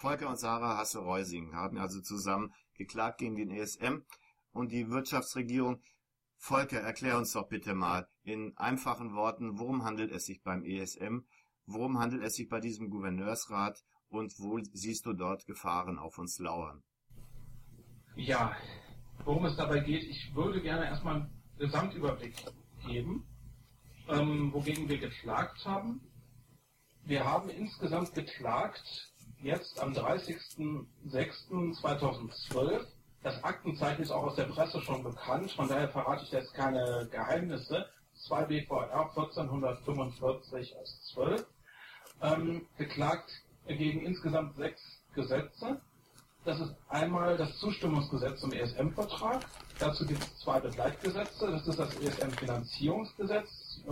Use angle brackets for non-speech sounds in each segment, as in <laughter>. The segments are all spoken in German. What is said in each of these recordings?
Volker und Sarah Hasse-Reusing haben also zusammen geklagt gegen den ESM und die Wirtschaftsregierung. Volker, erklär uns doch bitte mal in einfachen Worten, worum handelt es sich beim ESM, worum handelt es sich bei diesem Gouverneursrat und wo siehst du dort Gefahren auf uns lauern? Ja, worum es dabei geht, ich würde gerne erstmal einen Gesamtüberblick geben, ähm, wogegen wir geklagt haben. Wir haben insgesamt geklagt jetzt am 30.06.2012. Das Aktenzeichen ist auch aus der Presse schon bekannt, von daher verrate ich jetzt keine Geheimnisse. 2 BVR 1445 aus 12. Ähm, geklagt gegen insgesamt sechs Gesetze. Das ist einmal das Zustimmungsgesetz zum ESM-Vertrag. Dazu gibt es zwei Begleitgesetze. Das ist das ESM-Finanzierungsgesetz, äh,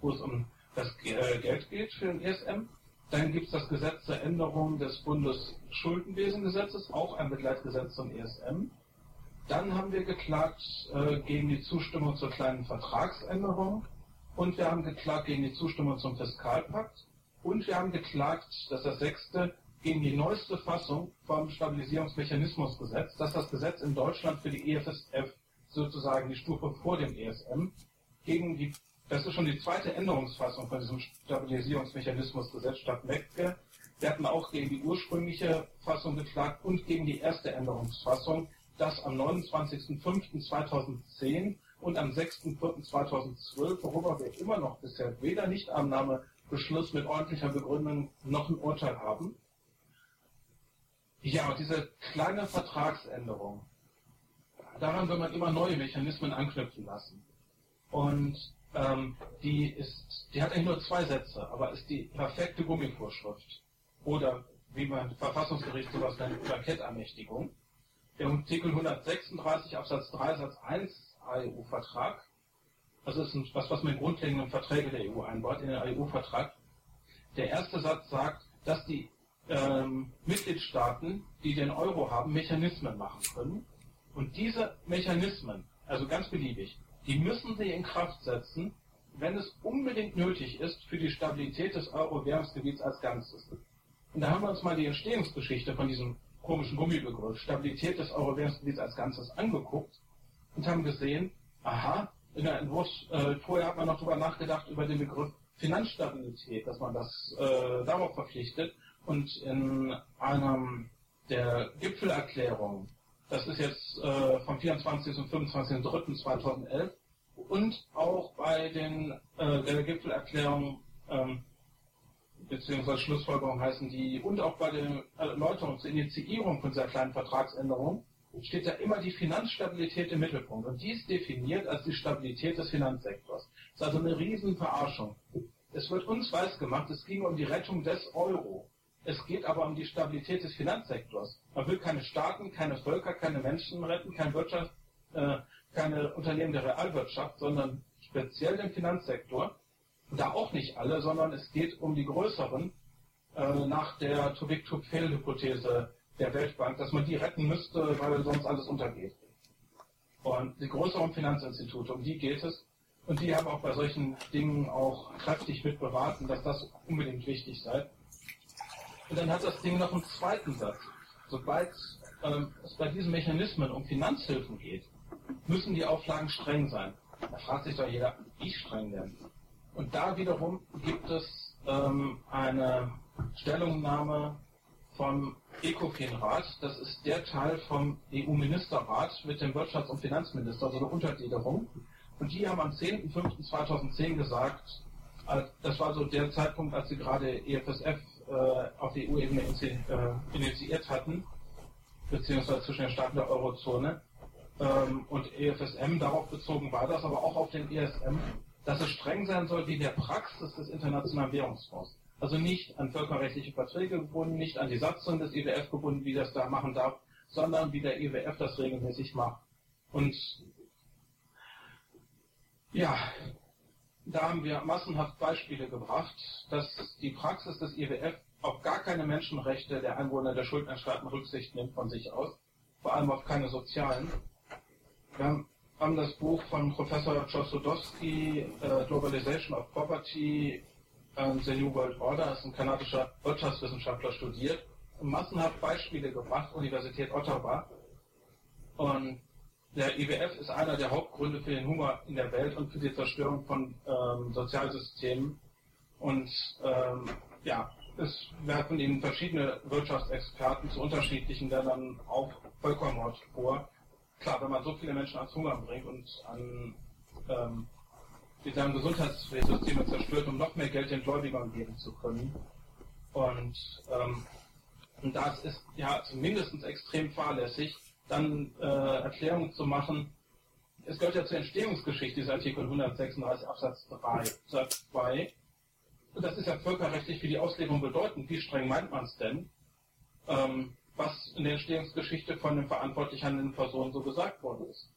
wo es um das äh, Geld geht für den ESM. Dann gibt es das Gesetz zur Änderung des Bundesschuldenwesengesetzes, auch ein Begleitgesetz zum ESM. Dann haben wir geklagt äh, gegen die Zustimmung zur kleinen Vertragsänderung und wir haben geklagt gegen die Zustimmung zum Fiskalpakt und wir haben geklagt, dass das sechste gegen die neueste Fassung vom Stabilisierungsmechanismusgesetz, dass das Gesetz in Deutschland für die EFSF sozusagen die Stufe vor dem ESM gegen die das ist schon die zweite Änderungsfassung von diesem Stabilisierungsmechanismusgesetz statt Mecke. Wir hatten auch gegen die ursprüngliche Fassung geklagt und gegen die erste Änderungsfassung, das am 29.05.2010 und am 6.04.2012, worüber wir immer noch bisher weder Nichtannahmebeschluss mit ordentlicher Begründung noch ein Urteil haben. Ja, diese kleine Vertragsänderung, daran will man immer neue Mechanismen anknüpfen lassen. Und ähm, die ist, die hat eigentlich nur zwei Sätze, aber ist die perfekte Gummivorschrift. Oder wie man Verfassungsgericht sowas nennt, Plakettermächtigung. Der Artikel 136 Absatz 3 Satz 1 AEU-Vertrag, das ist ein, was, was mit grundlegenden Verträgen der EU einbaut, in den AEU-Vertrag. Der erste Satz sagt, dass die ähm, Mitgliedstaaten, die den Euro haben, Mechanismen machen können. Und diese Mechanismen, also ganz beliebig, die müssen sie in Kraft setzen, wenn es unbedingt nötig ist für die Stabilität des Euro-Währungsgebiets als Ganzes. Und da haben wir uns mal die Entstehungsgeschichte von diesem komischen Gummibegriff Stabilität des Euro-Währungsgebiets als Ganzes angeguckt und haben gesehen, aha, in der Entwurf, äh, vorher hat man noch darüber nachgedacht, über den Begriff Finanzstabilität, dass man das äh, darauf verpflichtet. Und in einem der Gipfelerklärungen das ist jetzt äh, vom 24. und 25.03.2011. Und auch bei den äh, der Gipfelerklärung ähm, beziehungsweise Schlussfolgerung heißen die und auch bei der Erläuterung zur Initiierung von dieser kleinen Vertragsänderung steht da immer die Finanzstabilität im Mittelpunkt. Und die ist definiert als die Stabilität des Finanzsektors. Das ist also eine Riesenverarschung. Es wird uns weiß gemacht, es ging um die Rettung des Euro. Es geht aber um die Stabilität des Finanzsektors. Man will keine Staaten, keine Völker, keine Menschen retten, keine Wirtschaft, äh, keine Unternehmen der Realwirtschaft, sondern speziell den Finanzsektor. Da auch nicht alle, sondern es geht um die größeren äh, nach der Too Big to Fail Hypothese der Weltbank, dass man die retten müsste, weil sonst alles untergeht. Und die größeren Finanzinstitute, um die geht es. Und die haben auch bei solchen Dingen auch kräftig mit beraten, dass das unbedingt wichtig sei. Und dann hat das Ding noch einen zweiten Satz. Sobald ähm, es bei diesen Mechanismen um Finanzhilfen geht, müssen die Auflagen streng sein. Da fragt sich doch jeder, wie streng denn? Und da wiederum gibt es ähm, eine Stellungnahme vom ECOFIN-Rat. Das ist der Teil vom EU-Ministerrat mit dem Wirtschafts- und Finanzminister, also eine Untergliederung. Und die haben am 10.05.2010 gesagt, äh, das war so der Zeitpunkt, als sie gerade EFSF auf die EU-Ebene äh, initiiert hatten, beziehungsweise zwischen den Staaten der Eurozone ähm, und EFSM. Darauf bezogen war das, aber auch auf den ESM, dass es streng sein soll wie der Praxis des Internationalen Währungsfonds. Also nicht an völkerrechtliche Verträge gebunden, nicht an die Satzung des IWF gebunden, wie das da machen darf, sondern wie der IWF das regelmäßig macht. Und ja, da haben wir massenhaft Beispiele gebracht, dass die Praxis des IWF auf gar keine Menschenrechte der Einwohner der Schuldnerstaaten Rücksicht nimmt von sich aus, vor allem auf keine sozialen. Wir haben das Buch von Professor Chosudowski, äh, Globalization of Poverty and the New World Order, ist ein kanadischer Wirtschaftswissenschaftler, studiert. massenhaft Beispiele gebracht, Universität Ottawa. Und der IWF ist einer der Hauptgründe für den Hunger in der Welt und für die Zerstörung von ähm, Sozialsystemen. Und ähm, ja, es werfen ihnen verschiedene Wirtschaftsexperten zu unterschiedlichen Ländern auch Völkermord vor. Klar, wenn man so viele Menschen ans Hunger bringt und an ähm, die deren Gesundheitssysteme zerstört, um noch mehr Geld den Gläubigern geben zu können. Und, ähm, und das ist ja zumindest extrem fahrlässig, dann äh, Erklärungen zu machen. Es gehört ja zur Entstehungsgeschichte, dieser Artikel 136 Absatz 3, Satz 2. Und das ist ja völkerrechtlich für die Auslegung bedeutend. Wie streng meint man es denn? Ähm, was in der Entstehungsgeschichte von den verantwortlich handelnden Personen so gesagt worden ist.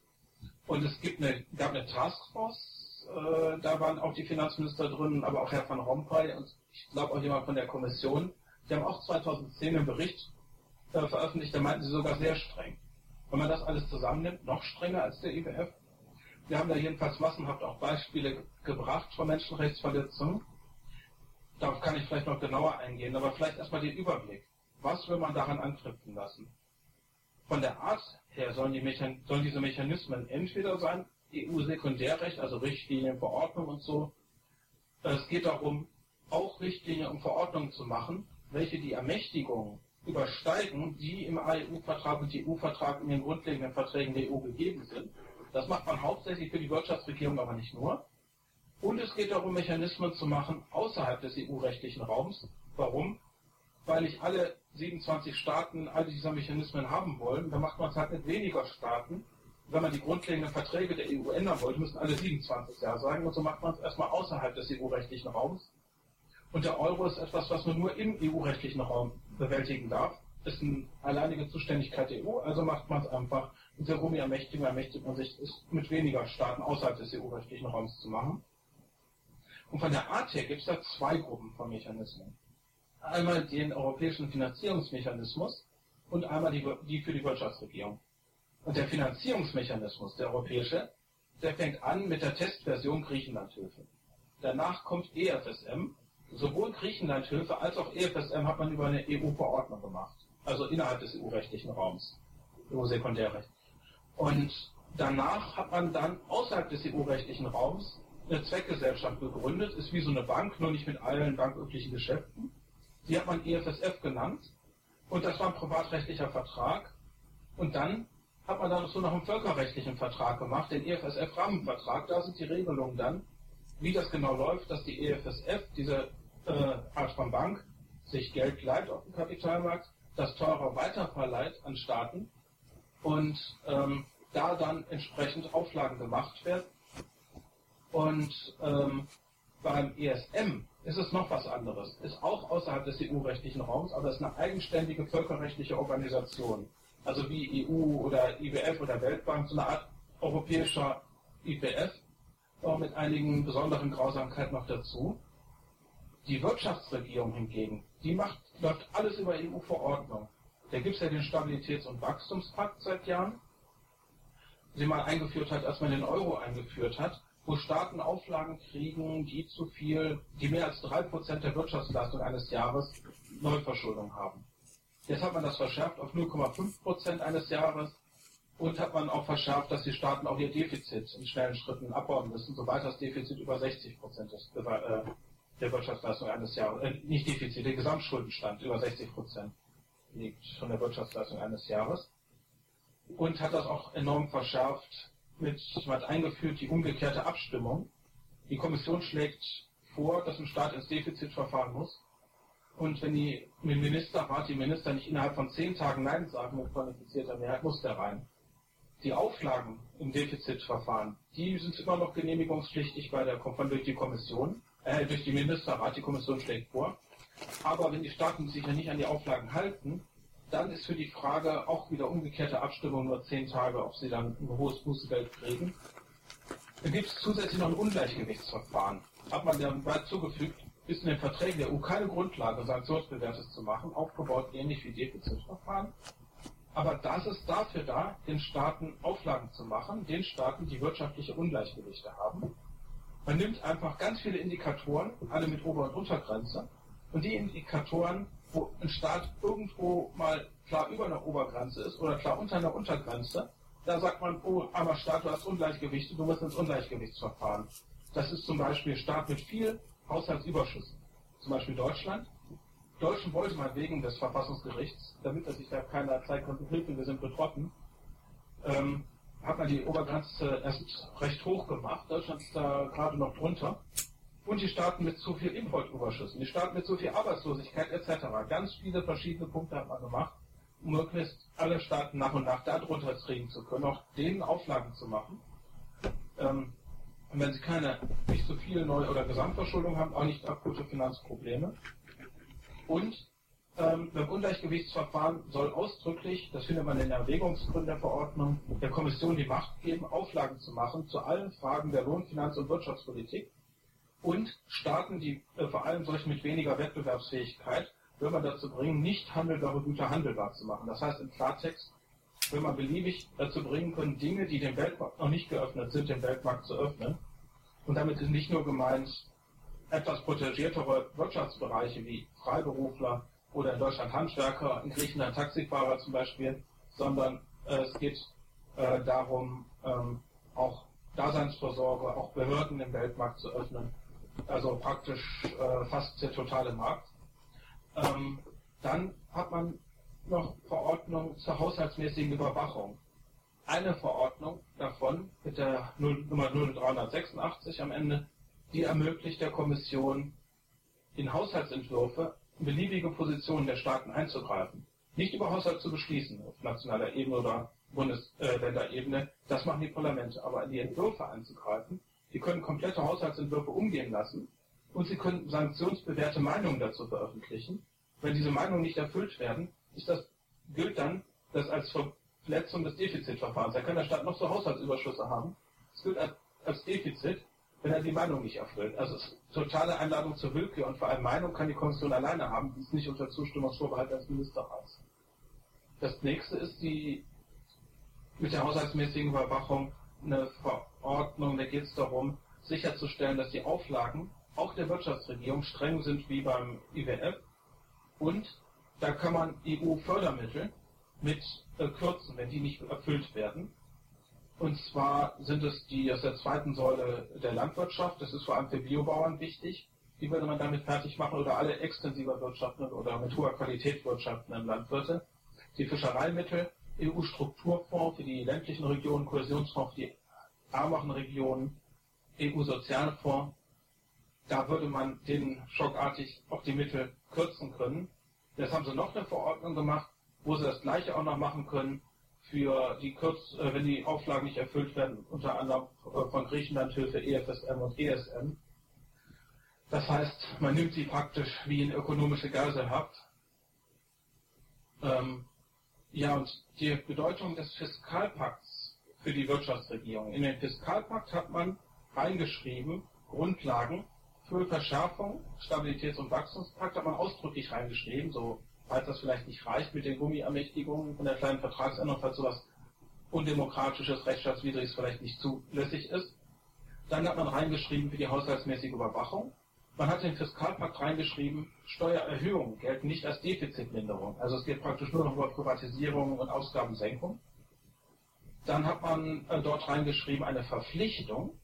Und es gibt eine, gab eine Taskforce, äh, da waren auch die Finanzminister drin, aber auch Herr van Rompuy und ich glaube auch jemand von der Kommission. Die haben auch 2010 einen Bericht äh, veröffentlicht, da meinten sie sogar sehr streng. Wenn man das alles zusammennimmt, noch strenger als der IWF. Wir haben da jedenfalls massenhaft auch Beispiele gebracht von Menschenrechtsverletzungen. Darauf kann ich vielleicht noch genauer eingehen, aber vielleicht erstmal den Überblick. Was will man daran anknüpfen lassen? Von der Art her sollen, die sollen diese Mechanismen entweder sein, EU-Sekundärrecht, also Richtlinien, Verordnungen und so. Es geht darum, auch Richtlinien und Verordnungen zu machen, welche die Ermächtigung übersteigen, die im EU-Vertrag und EU-Vertrag in den grundlegenden Verträgen der EU gegeben sind. Das macht man hauptsächlich für die Wirtschaftsregierung, aber nicht nur. Und es geht darum, Mechanismen zu machen außerhalb des EU-rechtlichen Raums. Warum? Weil nicht alle 27 Staaten all diese Mechanismen haben wollen. Da macht man es halt mit weniger Staaten. Wenn man die grundlegenden Verträge der EU ändern wollte, müssen alle 27 Ja sagen. Und so macht man es erstmal außerhalb des EU-rechtlichen Raums. Und der Euro ist etwas, was man nur im EU-rechtlichen Raum bewältigen darf. Ist eine alleinige Zuständigkeit der EU, also macht man es einfach. Der Rumi-Ermächtigung ermächtigt man sich, es mit weniger Staaten außerhalb des EU-rechtlichen Raums zu machen. Und von der Art her gibt es da zwei Gruppen von Mechanismen. Einmal den europäischen Finanzierungsmechanismus und einmal die, die für die Wirtschaftsregierung. Und der Finanzierungsmechanismus, der europäische, der fängt an mit der Testversion Griechenlandhilfe. Danach kommt EFSM, sowohl Griechenlandhilfe als auch EFSM hat man über eine EU-Verordnung gemacht. Also innerhalb des EU-rechtlichen Raums. EU-Sekundärrecht. Und danach hat man dann außerhalb des EU-rechtlichen Raums eine Zweckgesellschaft gegründet, ist wie so eine Bank, nur nicht mit allen banküblichen Geschäften. Die hat man EFSF genannt. Und das war ein privatrechtlicher Vertrag. Und dann hat man dann so noch einen völkerrechtlichen Vertrag gemacht, den EFSF-Rahmenvertrag. Da sind die Regelungen dann, wie das genau läuft, dass die EFSF, diese äh, Bank sich Geld leiht auf dem Kapitalmarkt, das teurer weiterverleiht an Staaten und ähm, da dann entsprechend Auflagen gemacht werden. Und ähm, beim ESM ist es noch was anderes. Ist auch außerhalb des EU-rechtlichen Raums, aber ist eine eigenständige völkerrechtliche Organisation. Also wie EU oder IWF oder Weltbank, so eine Art europäischer IWF, auch mit einigen besonderen Grausamkeiten noch dazu. Die Wirtschaftsregierung hingegen, die macht, läuft alles über EU-Verordnung. Da gibt es ja den Stabilitäts- und Wachstumspakt seit Jahren, den man eingeführt hat, als man den Euro eingeführt hat, wo Staaten Auflagen kriegen, die zu viel, die mehr als 3% der Wirtschaftsleistung eines Jahres Neuverschuldung haben. Jetzt hat man das verschärft auf 0,5% eines Jahres und hat man auch verschärft, dass die Staaten auch ihr Defizit in schnellen Schritten abbauen müssen, sobald das Defizit über 60% ist, äh, der Wirtschaftsleistung eines Jahres, äh, nicht Defizit, der Gesamtschuldenstand über 60 Prozent liegt von der Wirtschaftsleistung eines Jahres. Und hat das auch enorm verschärft mit, hat eingeführt die umgekehrte Abstimmung. Die Kommission schlägt vor, dass ein Staat ins Defizit verfahren muss. Und wenn die Ministerrat, die Minister nicht innerhalb von zehn Tagen Nein sagen mit qualifizierter Mehrheit, muss der rein. Die Auflagen im Defizitverfahren, die sind immer noch genehmigungspflichtig bei der, durch die Kommission äh, durch die Ministerrat, die Kommission schlägt vor. Aber wenn die Staaten sich ja nicht an die Auflagen halten, dann ist für die Frage auch wieder umgekehrte Abstimmung nur zehn Tage, ob sie dann ein hohes Bußgeld kriegen. Dann gibt es zusätzlich noch ein Ungleichgewichtsverfahren. Hat man dabei zugefügt, ist in den Verträgen der EU keine Grundlage, Sanktionsbewährtes zu machen, aufgebaut ähnlich wie Defizitverfahren. Aber das ist dafür da, den Staaten Auflagen zu machen, den Staaten, die wirtschaftliche Ungleichgewichte haben. Man nimmt einfach ganz viele Indikatoren, alle mit Ober- und Untergrenze, und die Indikatoren wo ein Staat irgendwo mal klar über einer Obergrenze ist oder klar unter einer Untergrenze, da sagt man, oh, armer Staat, du hast Ungleichgewichte, du musst ins Ungleichgewichtsverfahren. Das ist zum Beispiel Staat mit viel Haushaltsüberschüssen. Zum Beispiel Deutschland. Deutschen wollte man wegen des Verfassungsgerichts, damit er sich da keiner Zeit konnte, Hilfe, wir sind betroffen, ähm, hat man die Obergrenze erst recht hoch gemacht. Deutschland ist da gerade noch drunter. Und die Staaten mit zu viel Importüberschüssen, die Staaten mit zu viel Arbeitslosigkeit etc. Ganz viele verschiedene Punkte hat man gemacht, um möglichst alle Staaten nach und nach darunter kriegen zu können, auch denen Auflagen zu machen. Ähm, und wenn sie keine, nicht so viel Neu- oder Gesamtverschuldung haben, auch nicht akute Finanzprobleme. Und ähm, beim Ungleichgewichtsverfahren soll ausdrücklich, das findet man in der Erwägungsgründen der Verordnung, der Kommission die Macht geben, Auflagen zu machen zu allen Fragen der Lohn-, Finanz- und Wirtschaftspolitik und Staaten, die äh, vor allem solche mit weniger Wettbewerbsfähigkeit, will man dazu bringen, nicht handelbare Güter handelbar zu machen. Das heißt im Klartext, will man beliebig dazu bringen können, Dinge, die dem Weltmarkt noch nicht geöffnet sind, den Weltmarkt zu öffnen. Und damit ist nicht nur gemeint, etwas protegiertere Wirtschaftsbereiche wie Freiberufler oder in Deutschland Handwerker, in Griechenland Taxifahrer zum Beispiel, sondern äh, es geht äh, darum, ähm, auch Daseinsvorsorge, auch Behörden im Weltmarkt zu öffnen. Also praktisch äh, fast der totale Markt. Ähm, dann hat man noch Verordnung zur haushaltsmäßigen Überwachung. Eine Verordnung davon mit der 0, Nummer 0386 am Ende, die ermöglicht der Kommission in Haushaltsentwürfe beliebige Positionen der Staaten einzugreifen. Nicht über Haushalt zu beschließen auf nationaler Ebene oder Bundesländerebene, das machen die Parlamente, aber in die Entwürfe einzugreifen. Die können komplette Haushaltsentwürfe umgehen lassen und sie können sanktionsbewährte Meinungen dazu veröffentlichen. Wenn diese Meinungen nicht erfüllt werden, ist das, gilt dann das als Verletzung des Defizitverfahrens. Da kann der Staat noch so Haushaltsüberschüsse haben. Es gilt als Defizit, wenn er die Meinung nicht erfüllt. Also es ist totale Einladung zur Willkür und vor allem Meinung kann die Kommission alleine haben, die ist nicht unter Zustimmungsvorbehalt des Ministerrats. Das nächste ist die mit der haushaltsmäßigen Überwachung eine Verordnung, da geht es darum, sicherzustellen, dass die Auflagen auch der Wirtschaftsregierung streng sind wie beim IWF und da kann man EU-Fördermittel mit äh, kürzen, wenn die nicht erfüllt werden. Und zwar sind es die aus der zweiten Säule der Landwirtschaft, das ist vor allem für Biobauern wichtig. Die würde man damit fertig machen oder alle extensiver wirtschaftenden oder mit hoher Qualität wirtschaftenden Landwirte. Die Fischereimittel, EU-Strukturfonds für die ländlichen Regionen, Kohäsionsfonds für die ärmeren Regionen, EU-Sozialfonds. Da würde man denen schockartig auch die Mittel kürzen können. Jetzt haben sie noch eine Verordnung gemacht, wo sie das Gleiche auch noch machen können für die Kürz, äh, wenn die Auflagen nicht erfüllt werden, unter anderem äh, von Griechenland Hilfe, EFSM und ESM. Das heißt, man nimmt sie praktisch wie in ökonomische Geiselhaft. Ähm, ja, und die Bedeutung des Fiskalpakts für die Wirtschaftsregierung. In den Fiskalpakt hat man reingeschrieben, Grundlagen für Verschärfung, Stabilitäts- und Wachstumspakt hat man ausdrücklich reingeschrieben, so falls das vielleicht nicht reicht mit den Gummiermächtigungen von der kleinen Vertragsänderung, falls sowas undemokratisches, rechtsstaatswidriges vielleicht nicht zulässig ist. Dann hat man reingeschrieben für die haushaltsmäßige Überwachung. Man hat den Fiskalpakt reingeschrieben, Steuererhöhungen gelten nicht als Defizitminderung. Also es geht praktisch nur noch über Privatisierung und Ausgabensenkung. Dann hat man äh, dort reingeschrieben eine Verpflichtung,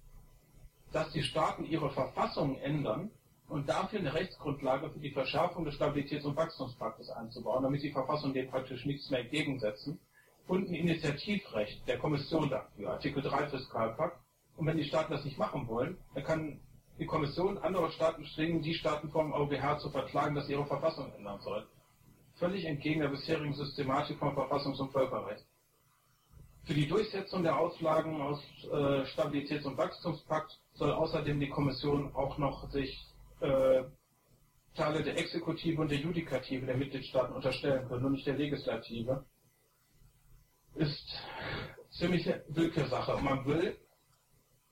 dass die Staaten ihre Verfassungen ändern und dafür eine Rechtsgrundlage für die Verschärfung des Stabilitäts- und Wachstumspaktes einzubauen, damit die Verfassungen dem praktisch nichts mehr entgegensetzen. Und ein Initiativrecht der Kommission dafür, Artikel 3 Fiskalpakt. Und wenn die Staaten das nicht machen wollen, dann kann die Kommission andere Staaten zwingen, die Staaten vom EuGH zu verklagen, dass sie ihre Verfassung ändern sollen. Völlig entgegen der bisherigen Systematik vom Verfassungs- und Völkerrecht. Für die Durchsetzung der Auslagen aus äh, Stabilitäts- und Wachstumspakt soll außerdem die Kommission auch noch sich äh, Teile der Exekutive und der Judikative der Mitgliedstaaten unterstellen können, nur nicht der Legislative. Ist ziemlich Willkürsache. Und man will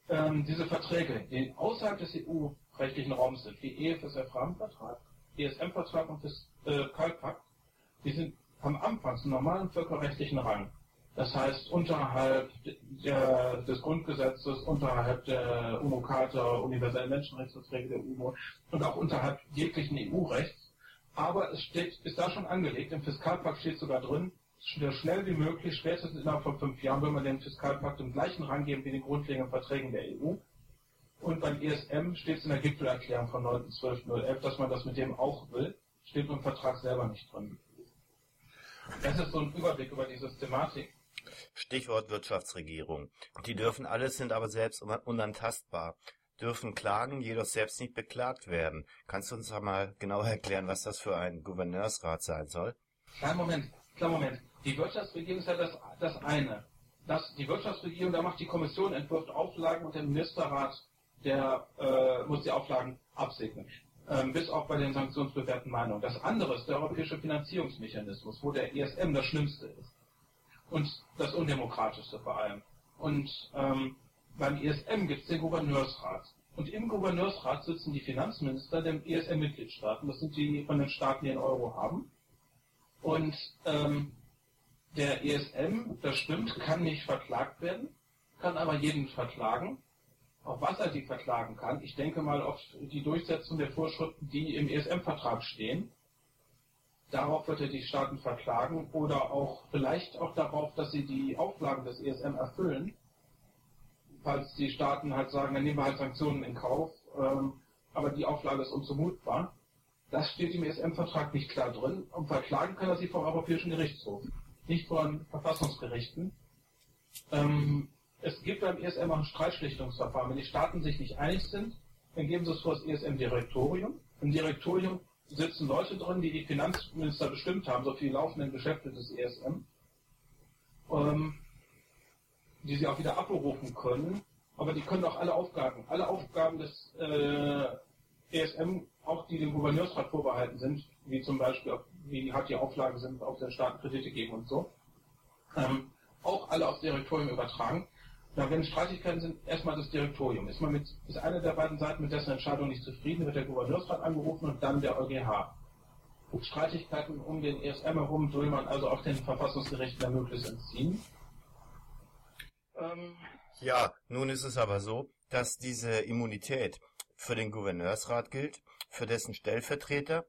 ähm, diese Verträge, die außerhalb des EU-rechtlichen Raums sind, wie EFSF-Rahmenvertrag, ESM-Vertrag und das äh, Kalpakt, die sind am Anfang zum normalen völkerrechtlichen Rang. Das heißt, unterhalb der, des Grundgesetzes, unterhalb der UNO-Charta, universellen Menschenrechtsverträge der UNO und auch unterhalb jeglichen EU-Rechts. Aber es steht, ist da schon angelegt, im Fiskalpakt steht sogar drin, so schnell wie möglich, spätestens innerhalb von fünf Jahren, will man den Fiskalpakt im gleichen Rang geben wie den grundlegenden Verträgen der EU. Und beim ESM steht es in der Gipfelerklärung von 9.12.011, dass man das mit dem auch will, steht im Vertrag selber nicht drin. Das ist so ein Überblick über die Systematik. Stichwort Wirtschaftsregierung. Die dürfen alles, sind aber selbst unantastbar, dürfen klagen, jedoch selbst nicht beklagt werden. Kannst du uns mal genau <laughs> erklären, was das für ein Gouverneursrat sein soll? Kleinen Moment, kleinen Moment. Die Wirtschaftsregierung ist ja das, das eine. Das, die Wirtschaftsregierung, da macht die Kommission, entwirft Auflagen und der Ministerrat, der äh, muss die Auflagen absegnen. Ähm, bis auch bei den sanktionsbewährten Meinungen. Das andere ist der europäische Finanzierungsmechanismus, wo der ESM das Schlimmste ist. Und das Undemokratischste vor allem. Und ähm, beim ESM gibt es den Gouverneursrat. Und im Gouverneursrat sitzen die Finanzminister der ESM-Mitgliedstaaten. Das sind die von den Staaten, die den Euro haben. Und ähm, der ESM, das stimmt, kann nicht verklagt werden, kann aber jeden verklagen. Auf was er die verklagen kann, ich denke mal auf die Durchsetzung der Vorschriften, die im ESM-Vertrag stehen. Darauf wird er die Staaten verklagen oder auch vielleicht auch darauf, dass sie die Auflagen des ESM erfüllen. Falls die Staaten halt sagen, dann nehmen wir halt Sanktionen in Kauf, ähm, aber die Auflage ist unzumutbar. Das steht im ESM-Vertrag nicht klar drin. Und verklagen kann er sie vom Europäischen Gerichtshof, nicht von Verfassungsgerichten. Ähm, es gibt beim ESM auch ein Streitschlichtungsverfahren. Wenn die Staaten sich nicht einig sind, dann geben sie es vor das ESM-Direktorium. Im Direktorium sitzen Leute drin, die die Finanzminister bestimmt haben, so die laufenden Geschäfte des ESM, ähm, die sie auch wieder abberufen können. Aber die können auch alle Aufgaben, alle Aufgaben des äh, ESM, auch die dem Gouverneursrat vorbehalten sind, wie zum Beispiel, wie halt die Auflagen sind, auf den Staaten Kredite geben und so, ähm, auch alle aufs Direktorium übertragen. Na, wenn Streitigkeiten sind, erstmal das Direktorium. Ist man mit, ist eine der beiden Seiten mit dessen Entscheidung nicht zufrieden, wird der Gouverneursrat angerufen und dann der EuGH. Streitigkeiten um den ESM herum will man also auch den Verfassungsgerichten ermöglicht entziehen. Ähm, ja, nun ist es aber so, dass diese Immunität für den Gouverneursrat gilt, für dessen Stellvertreter,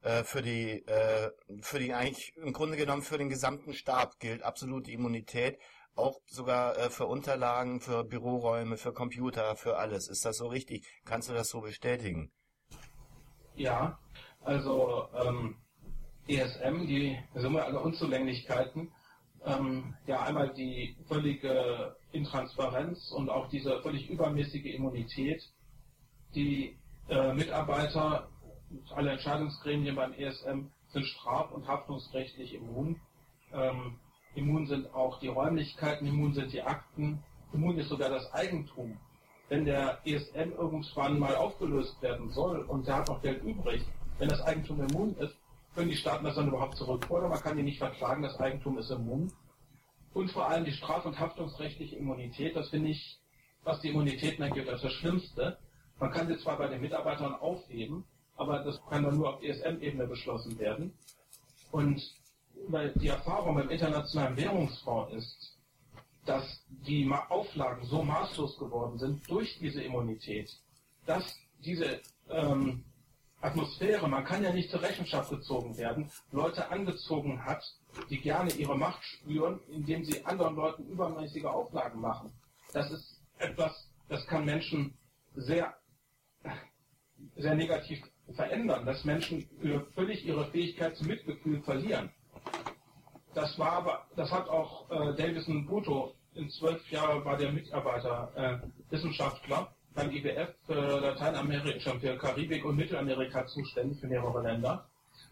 äh, für die, äh, für die eigentlich im Grunde genommen für den gesamten Stab gilt absolute Immunität auch sogar äh, für Unterlagen, für Büroräume, für Computer, für alles. Ist das so richtig? Kannst du das so bestätigen? Ja, also ähm, ESM, die Summe aller Unzulänglichkeiten, ähm, ja einmal die völlige Intransparenz und auch diese völlig übermäßige Immunität. Die äh, Mitarbeiter, alle Entscheidungsgremien beim ESM sind straf- und haftungsrechtlich immun. Ähm, immun sind auch die Räumlichkeiten, immun sind die Akten, immun ist sogar das Eigentum. Wenn der ESM irgendwann mal aufgelöst werden soll und der hat noch Geld übrig, wenn das Eigentum immun ist, können die Staaten das dann überhaupt zurückfordern. Man kann die nicht verklagen, das Eigentum ist immun. Und vor allem die straf- und haftungsrechtliche Immunität, das finde ich, was die Immunitäten angeht, als das Schlimmste. Man kann sie zwar bei den Mitarbeitern aufheben, aber das kann dann nur auf ESM-Ebene beschlossen werden. Und weil die Erfahrung beim Internationalen Währungsfonds ist, dass die Auflagen so maßlos geworden sind durch diese Immunität, dass diese ähm, Atmosphäre, man kann ja nicht zur Rechenschaft gezogen werden, Leute angezogen hat, die gerne ihre Macht spüren, indem sie anderen Leuten übermäßige Auflagen machen. Das ist etwas, das kann Menschen sehr, sehr negativ verändern, dass Menschen völlig ihre Fähigkeit zum Mitgefühl verlieren. Das war aber, das hat auch äh, Davison Buto in zwölf Jahren war der Mitarbeiter, äh, Wissenschaftler beim IWF für Lateinamerika, für Karibik und Mittelamerika zuständig für mehrere Länder.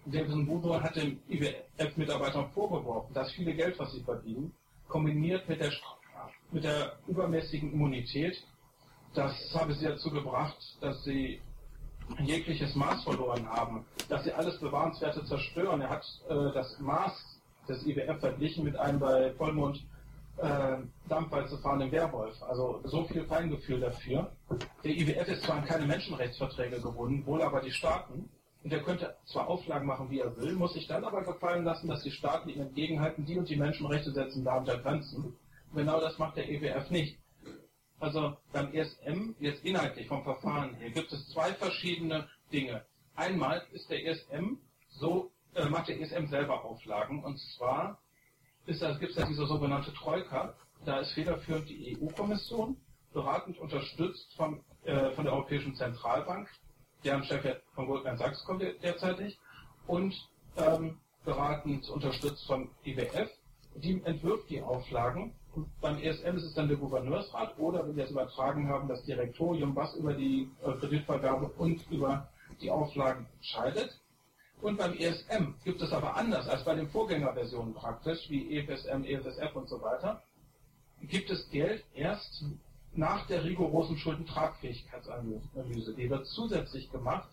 Davison Buto hat den IWF-Mitarbeitern vorgeworfen, dass viele Geld, was sie verdienen, kombiniert mit der, mit der übermäßigen Immunität, das habe sie dazu gebracht, dass sie jegliches Maß verloren haben, dass sie alles Bewahrenswerte zerstören. Er hat äh, das Maß des IWF verglichen mit einem bei Vollmond äh, Dampfwalze fahrenden Werwolf. Also so viel Feingefühl dafür. Der IWF ist zwar an keine Menschenrechtsverträge gebunden, wohl aber die Staaten. Und er könnte zwar Auflagen machen, wie er will, muss sich dann aber gefallen lassen, dass die Staaten ihm entgegenhalten, die und die Menschenrechte setzen da unter Grenzen. Genau das macht der IWF nicht. Also beim ESM, jetzt inhaltlich vom Verfahren her, gibt es zwei verschiedene Dinge. Einmal ist der ESM so äh, macht der ESM selber Auflagen. Und zwar gibt es ja diese sogenannte Troika. Da ist federführend die EU-Kommission, beratend unterstützt vom, äh, von der Europäischen Zentralbank, deren Chef von Goldman Sachs kommt derzeitig, und ähm, beratend unterstützt vom IWF. Die entwirft die Auflagen. Und beim ESM ist es dann der Gouverneursrat oder, wenn wir es übertragen haben, das Direktorium, was über die äh, Kreditvergabe und über die Auflagen entscheidet. Und beim ESM gibt es aber anders als bei den Vorgängerversionen praktisch, wie EFSM, EFSF und so weiter, gibt es Geld erst nach der rigorosen Schuldentragfähigkeitsanalyse. Die wird zusätzlich gemacht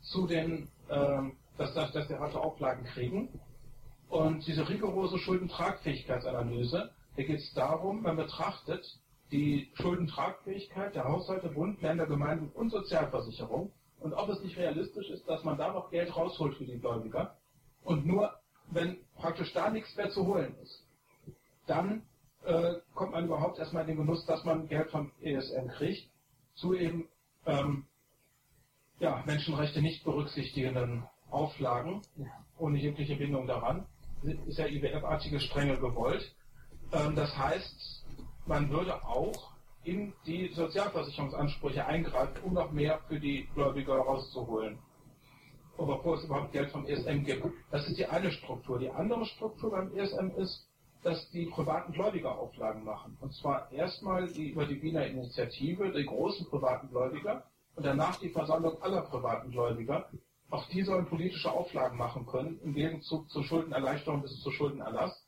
zu den, äh, dass, dass, dass die Rate Auflagen kriegen. Und diese rigorose Schuldentragfähigkeitsanalyse, da geht es darum, man betrachtet die Schuldentragfähigkeit der Haushalte, Bund, Länder, Gemeinden und Sozialversicherung und ob es nicht realistisch ist, dass man da noch Geld rausholt für die Gläubiger und nur, wenn praktisch da nichts mehr zu holen ist, dann äh, kommt man überhaupt erstmal in den Genuss, dass man Geld vom ESM kriegt, zu eben ähm, ja, Menschenrechte nicht berücksichtigenden Auflagen, ohne jegliche Bindung daran, ist ja IWF-artige Strenge gewollt. Ähm, das heißt, man würde auch in die Sozialversicherungsansprüche eingreifen, um noch mehr für die Gläubiger rauszuholen. Bevor es überhaupt Geld vom ESM gibt. Das ist die eine Struktur. Die andere Struktur beim ESM ist, dass die privaten Gläubiger Auflagen machen. Und zwar erstmal die über die Wiener Initiative, die großen privaten Gläubiger, und danach die Versammlung aller privaten Gläubiger. Auch die sollen politische Auflagen machen können, im Gegenzug zur Schuldenerleichterung bis zur Schuldenerlass.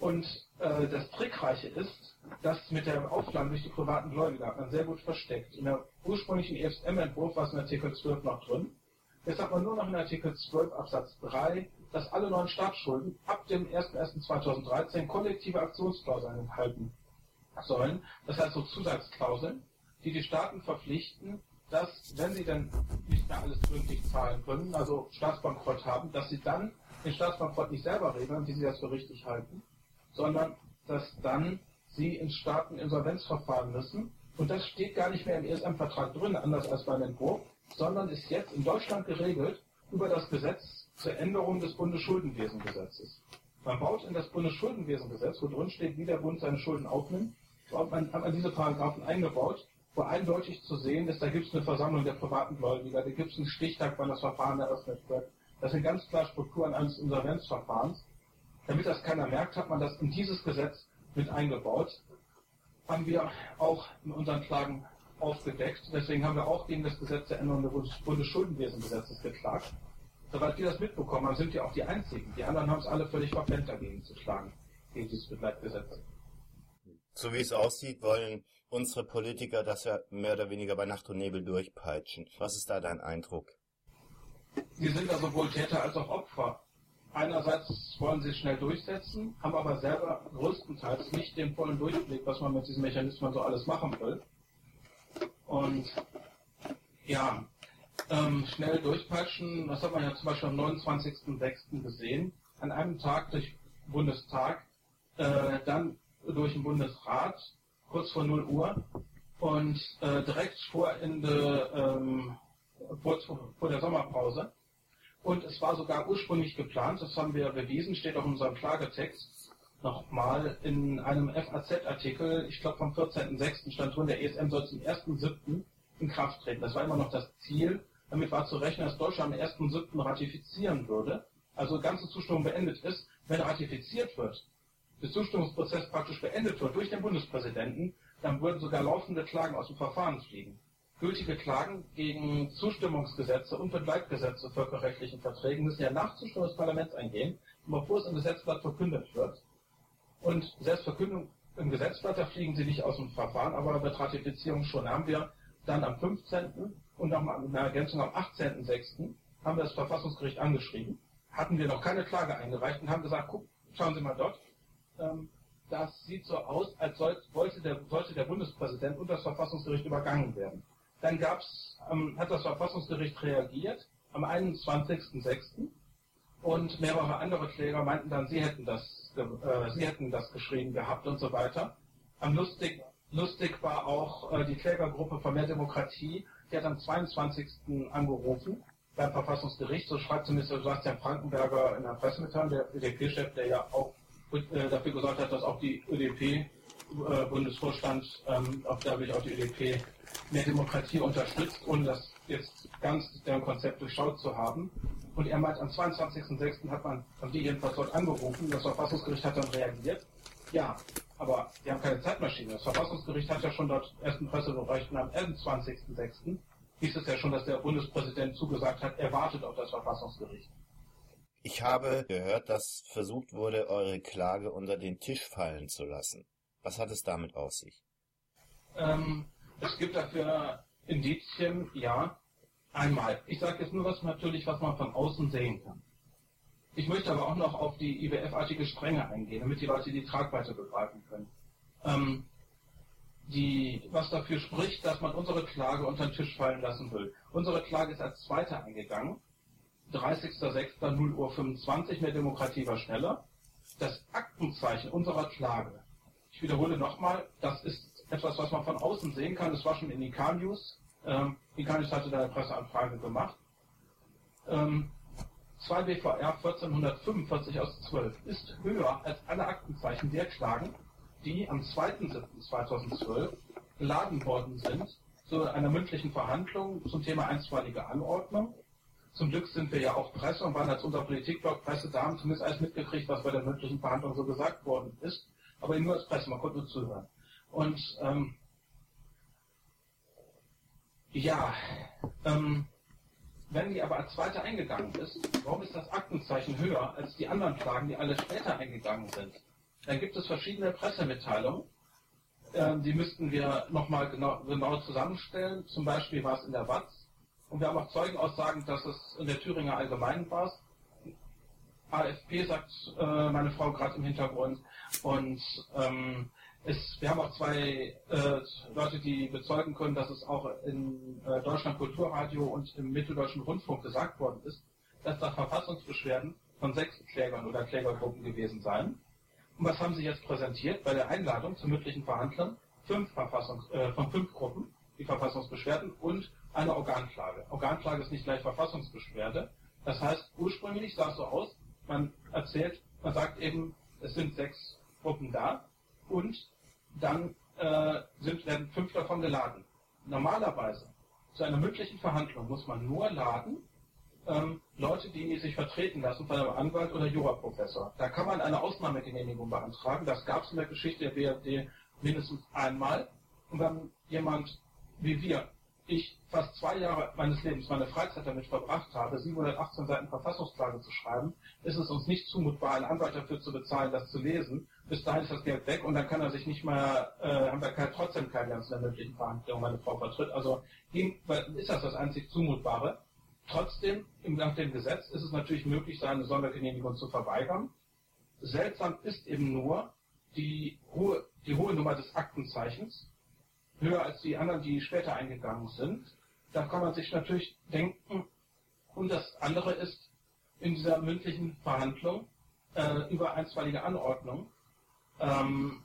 Und äh, das Trickreiche ist, dass mit der Auflage durch die privaten Gläubiger man sehr gut versteckt. In der ursprünglichen EFSM-Entwurf war es in Artikel 12 noch drin. Jetzt hat man nur noch in Artikel 12 Absatz 3, dass alle neuen Staatsschulden ab dem 01.01.2013 kollektive Aktionsklauseln enthalten sollen. Das heißt so Zusatzklauseln, die die Staaten verpflichten, dass, wenn sie dann nicht mehr alles pünktlich zahlen können, also Staatsbankrott haben, dass sie dann den Staatsbankrott nicht selber regeln, wie sie das für richtig halten, sondern dass dann sie ins Staateninsolvenzverfahren müssen. Und das steht gar nicht mehr im ESM-Vertrag drin, anders als beim Entwurf, sondern ist jetzt in Deutschland geregelt über das Gesetz zur Änderung des Bundesschuldenwesengesetzes. Man baut in das Bundesschuldenwesengesetz, wo drin steht, wie der Bund seine Schulden aufnimmt, hat man, hat man diese Paragraphen eingebaut, wo eindeutig zu sehen ist, da gibt es eine Versammlung der privaten Gläubiger, da gibt es einen Stichtag, wann das Verfahren eröffnet wird. Das sind ganz klar Strukturen eines Insolvenzverfahrens. Damit das keiner merkt, hat man das in dieses Gesetz mit eingebaut. Haben wir auch in unseren Klagen aufgedeckt. Deswegen haben wir auch gegen das Gesetz der Änderung des Bundesschuldenwesengesetzes geklagt. Soweit wir das mitbekommen haben, sind wir auch die Einzigen. Die anderen haben es alle völlig verpennt, dagegen zu schlagen, gegen dieses Begleitgesetz. So wie es aussieht, wollen unsere Politiker das ja mehr oder weniger bei Nacht und Nebel durchpeitschen. Was ist da dein Eindruck? Sie sind ja sowohl Täter als auch Opfer einerseits wollen sie schnell durchsetzen, haben aber selber größtenteils nicht den vollen Durchblick, was man mit diesen Mechanismen so alles machen will. Und ja, ähm, schnell durchpeitschen, das hat man ja zum Beispiel am 29.06. gesehen, an einem Tag durch Bundestag, äh, dann durch den Bundesrat, kurz vor 0 Uhr und äh, direkt vor Ende, ähm, vor, vor der Sommerpause. Und es war sogar ursprünglich geplant, das haben wir bewiesen, steht auch in unserem Klagetext, nochmal in einem FAZ-Artikel, ich glaube vom 14.06. stand drin, der ESM soll zum 1.07. in Kraft treten. Das war immer noch das Ziel. Damit war zu rechnen, dass Deutschland am 1.07. ratifizieren würde. Also ganze Zustimmung beendet ist. Wenn ratifiziert wird, der Zustimmungsprozess praktisch beendet wird durch den Bundespräsidenten, dann würden sogar laufende Klagen aus dem Verfahren fliegen gültige Klagen gegen Zustimmungsgesetze und Begleitgesetze völkerrechtlichen Verträgen müssen ja nach Zustimmung des Parlaments eingehen, bevor es im Gesetzblatt verkündet wird. Und selbst Verkündung im Gesetzblatt, da fliegen sie nicht aus dem Verfahren, aber bei Ratifizierung schon haben wir dann am 15. und nochmal mit einer Ergänzung am 18.06. haben wir das Verfassungsgericht angeschrieben, hatten wir noch keine Klage eingereicht und haben gesagt, guck, schauen Sie mal dort, ähm, das sieht so aus, als sollte der, sollte der Bundespräsident und das Verfassungsgericht übergangen werden. Dann gab's, ähm, hat das Verfassungsgericht reagiert am 21.06. und mehrere andere Kläger meinten dann, sie hätten das, äh, sie hätten das geschrieben gehabt und so weiter. Am lustig, lustig war auch äh, die Klägergruppe von Mehr Demokratie, die hat am 22. angerufen beim Verfassungsgericht, so schreibt zumindest Sebastian Frankenberger in der Pressemitteilung, der ÖDP-Chef, der ja auch äh, dafür gesorgt hat, dass auch die ÖDP-Bundesvorstand, äh, ähm, auch dadurch auch die ÖDP mehr Demokratie unterstützt, ohne das jetzt ganz deren Konzept durchschaut zu haben. Und er meint, am 22.06. hat man, haben die jedenfalls dort angerufen, das Verfassungsgericht hat dann reagiert. Ja, aber die haben keine Zeitmaschine. Das Verfassungsgericht hat ja schon dort ersten Presseberichten am 21.06. hieß es ja schon, dass der Bundespräsident zugesagt hat, er wartet auf das Verfassungsgericht. Ich habe gehört, dass versucht wurde, eure Klage unter den Tisch fallen zu lassen. Was hat es damit auf sich? Ähm, es gibt dafür Indizien, ja. Einmal. Ich sage jetzt nur was natürlich, was man von außen sehen kann. Ich möchte aber auch noch auf die IWF-artige Strenge eingehen, damit die Leute die Tragweite begreifen können. Ähm, die, was dafür spricht, dass man unsere Klage unter den Tisch fallen lassen will. Unsere Klage ist als zweite eingegangen. 30.06.0 Uhr 25, mehr Demokratie war schneller. Das Aktenzeichen unserer Klage, ich wiederhole nochmal, das ist etwas, was man von außen sehen kann. Das war schon in IK-News. Ähm, IK-News hatte da eine Presseanfrage gemacht. Ähm, 2 BVR 1445 aus 12 ist höher als alle Aktenzeichen der Klagen, die am 2.7.2012 geladen worden sind zu einer mündlichen Verhandlung zum Thema einstweilige Anordnung. Zum Glück sind wir ja auch Presse und waren als unser Politikblog Presse da, haben zumindest alles mitgekriegt, was bei der mündlichen Verhandlung so gesagt worden ist. Aber nur als Presse, man konnte nur zuhören. Und ähm, ja, ähm, wenn die aber als zweite eingegangen ist, warum ist das Aktenzeichen höher als die anderen Klagen, die alle später eingegangen sind? Dann gibt es verschiedene Pressemitteilungen. Ähm, die müssten wir nochmal genau, genau zusammenstellen. Zum Beispiel war es in der WAZ. Und wir haben auch Zeugenaussagen, dass es in der Thüringer Allgemeinen war. AFP sagt äh, meine Frau gerade im Hintergrund. Und ähm, es, wir haben auch zwei äh, Leute, die bezeugen können, dass es auch in äh, Deutschland Kulturradio und im Mitteldeutschen Rundfunk gesagt worden ist, dass da Verfassungsbeschwerden von sechs Klägern oder Klägergruppen gewesen seien. Und was haben sie jetzt präsentiert? Bei der Einladung zur mündlichen Verhandlung fünf Verfassungs, äh, von fünf Gruppen, die Verfassungsbeschwerden und eine Organklage. Organklage ist nicht gleich Verfassungsbeschwerde. Das heißt, ursprünglich sah es so aus, man erzählt, man sagt eben, es sind sechs Gruppen da, und dann äh, sind, werden fünf davon geladen. Normalerweise zu einer mündlichen Verhandlung muss man nur laden ähm, Leute, die sich vertreten lassen von einem Anwalt oder Juraprofessor. Da kann man eine Ausnahmegenehmigung beantragen. Das gab es in der Geschichte der BRD mindestens einmal. Und wenn jemand wie wir ich fast zwei Jahre meines Lebens, meine Freizeit damit verbracht habe, 718 Seiten Verfassungsklage zu schreiben, ist es uns nicht zumutbar, einen Anwalt dafür zu bezahlen, das zu lesen. Bis dahin ist das Geld weg und dann kann er sich nicht mehr, äh, haben wir trotzdem keine ganz möglichen Verhandlungen, meine Frau vertritt. Also ist das das einzig Zumutbare. Trotzdem, nach dem Gesetz ist es natürlich möglich, seine Sondergenehmigung zu verweigern. Seltsam ist eben nur die hohe, die hohe Nummer des Aktenzeichens, höher als die anderen, die später eingegangen sind. Da kann man sich natürlich denken, und das andere ist, in dieser mündlichen Verhandlung äh, über einstweilige Anordnung, ähm,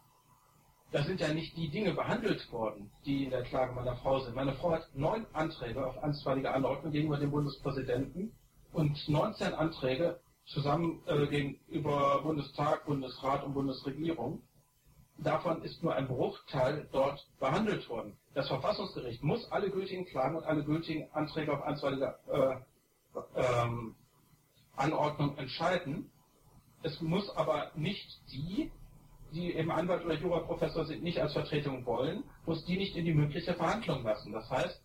da sind ja nicht die Dinge behandelt worden, die in der Klage meiner Frau sind. Meine Frau hat neun Anträge auf einstweilige Anordnung gegenüber dem Bundespräsidenten und 19 Anträge zusammen äh, gegenüber Bundestag, Bundesrat und Bundesregierung davon ist nur ein Bruchteil dort behandelt worden. Das Verfassungsgericht muss alle gültigen Klagen und alle gültigen Anträge auf einstweilige äh, ähm, Anordnung entscheiden. Es muss aber nicht die, die eben Anwalt oder Juraprofessor sind, nicht als Vertretung wollen, muss die nicht in die mündliche Verhandlung lassen. Das heißt,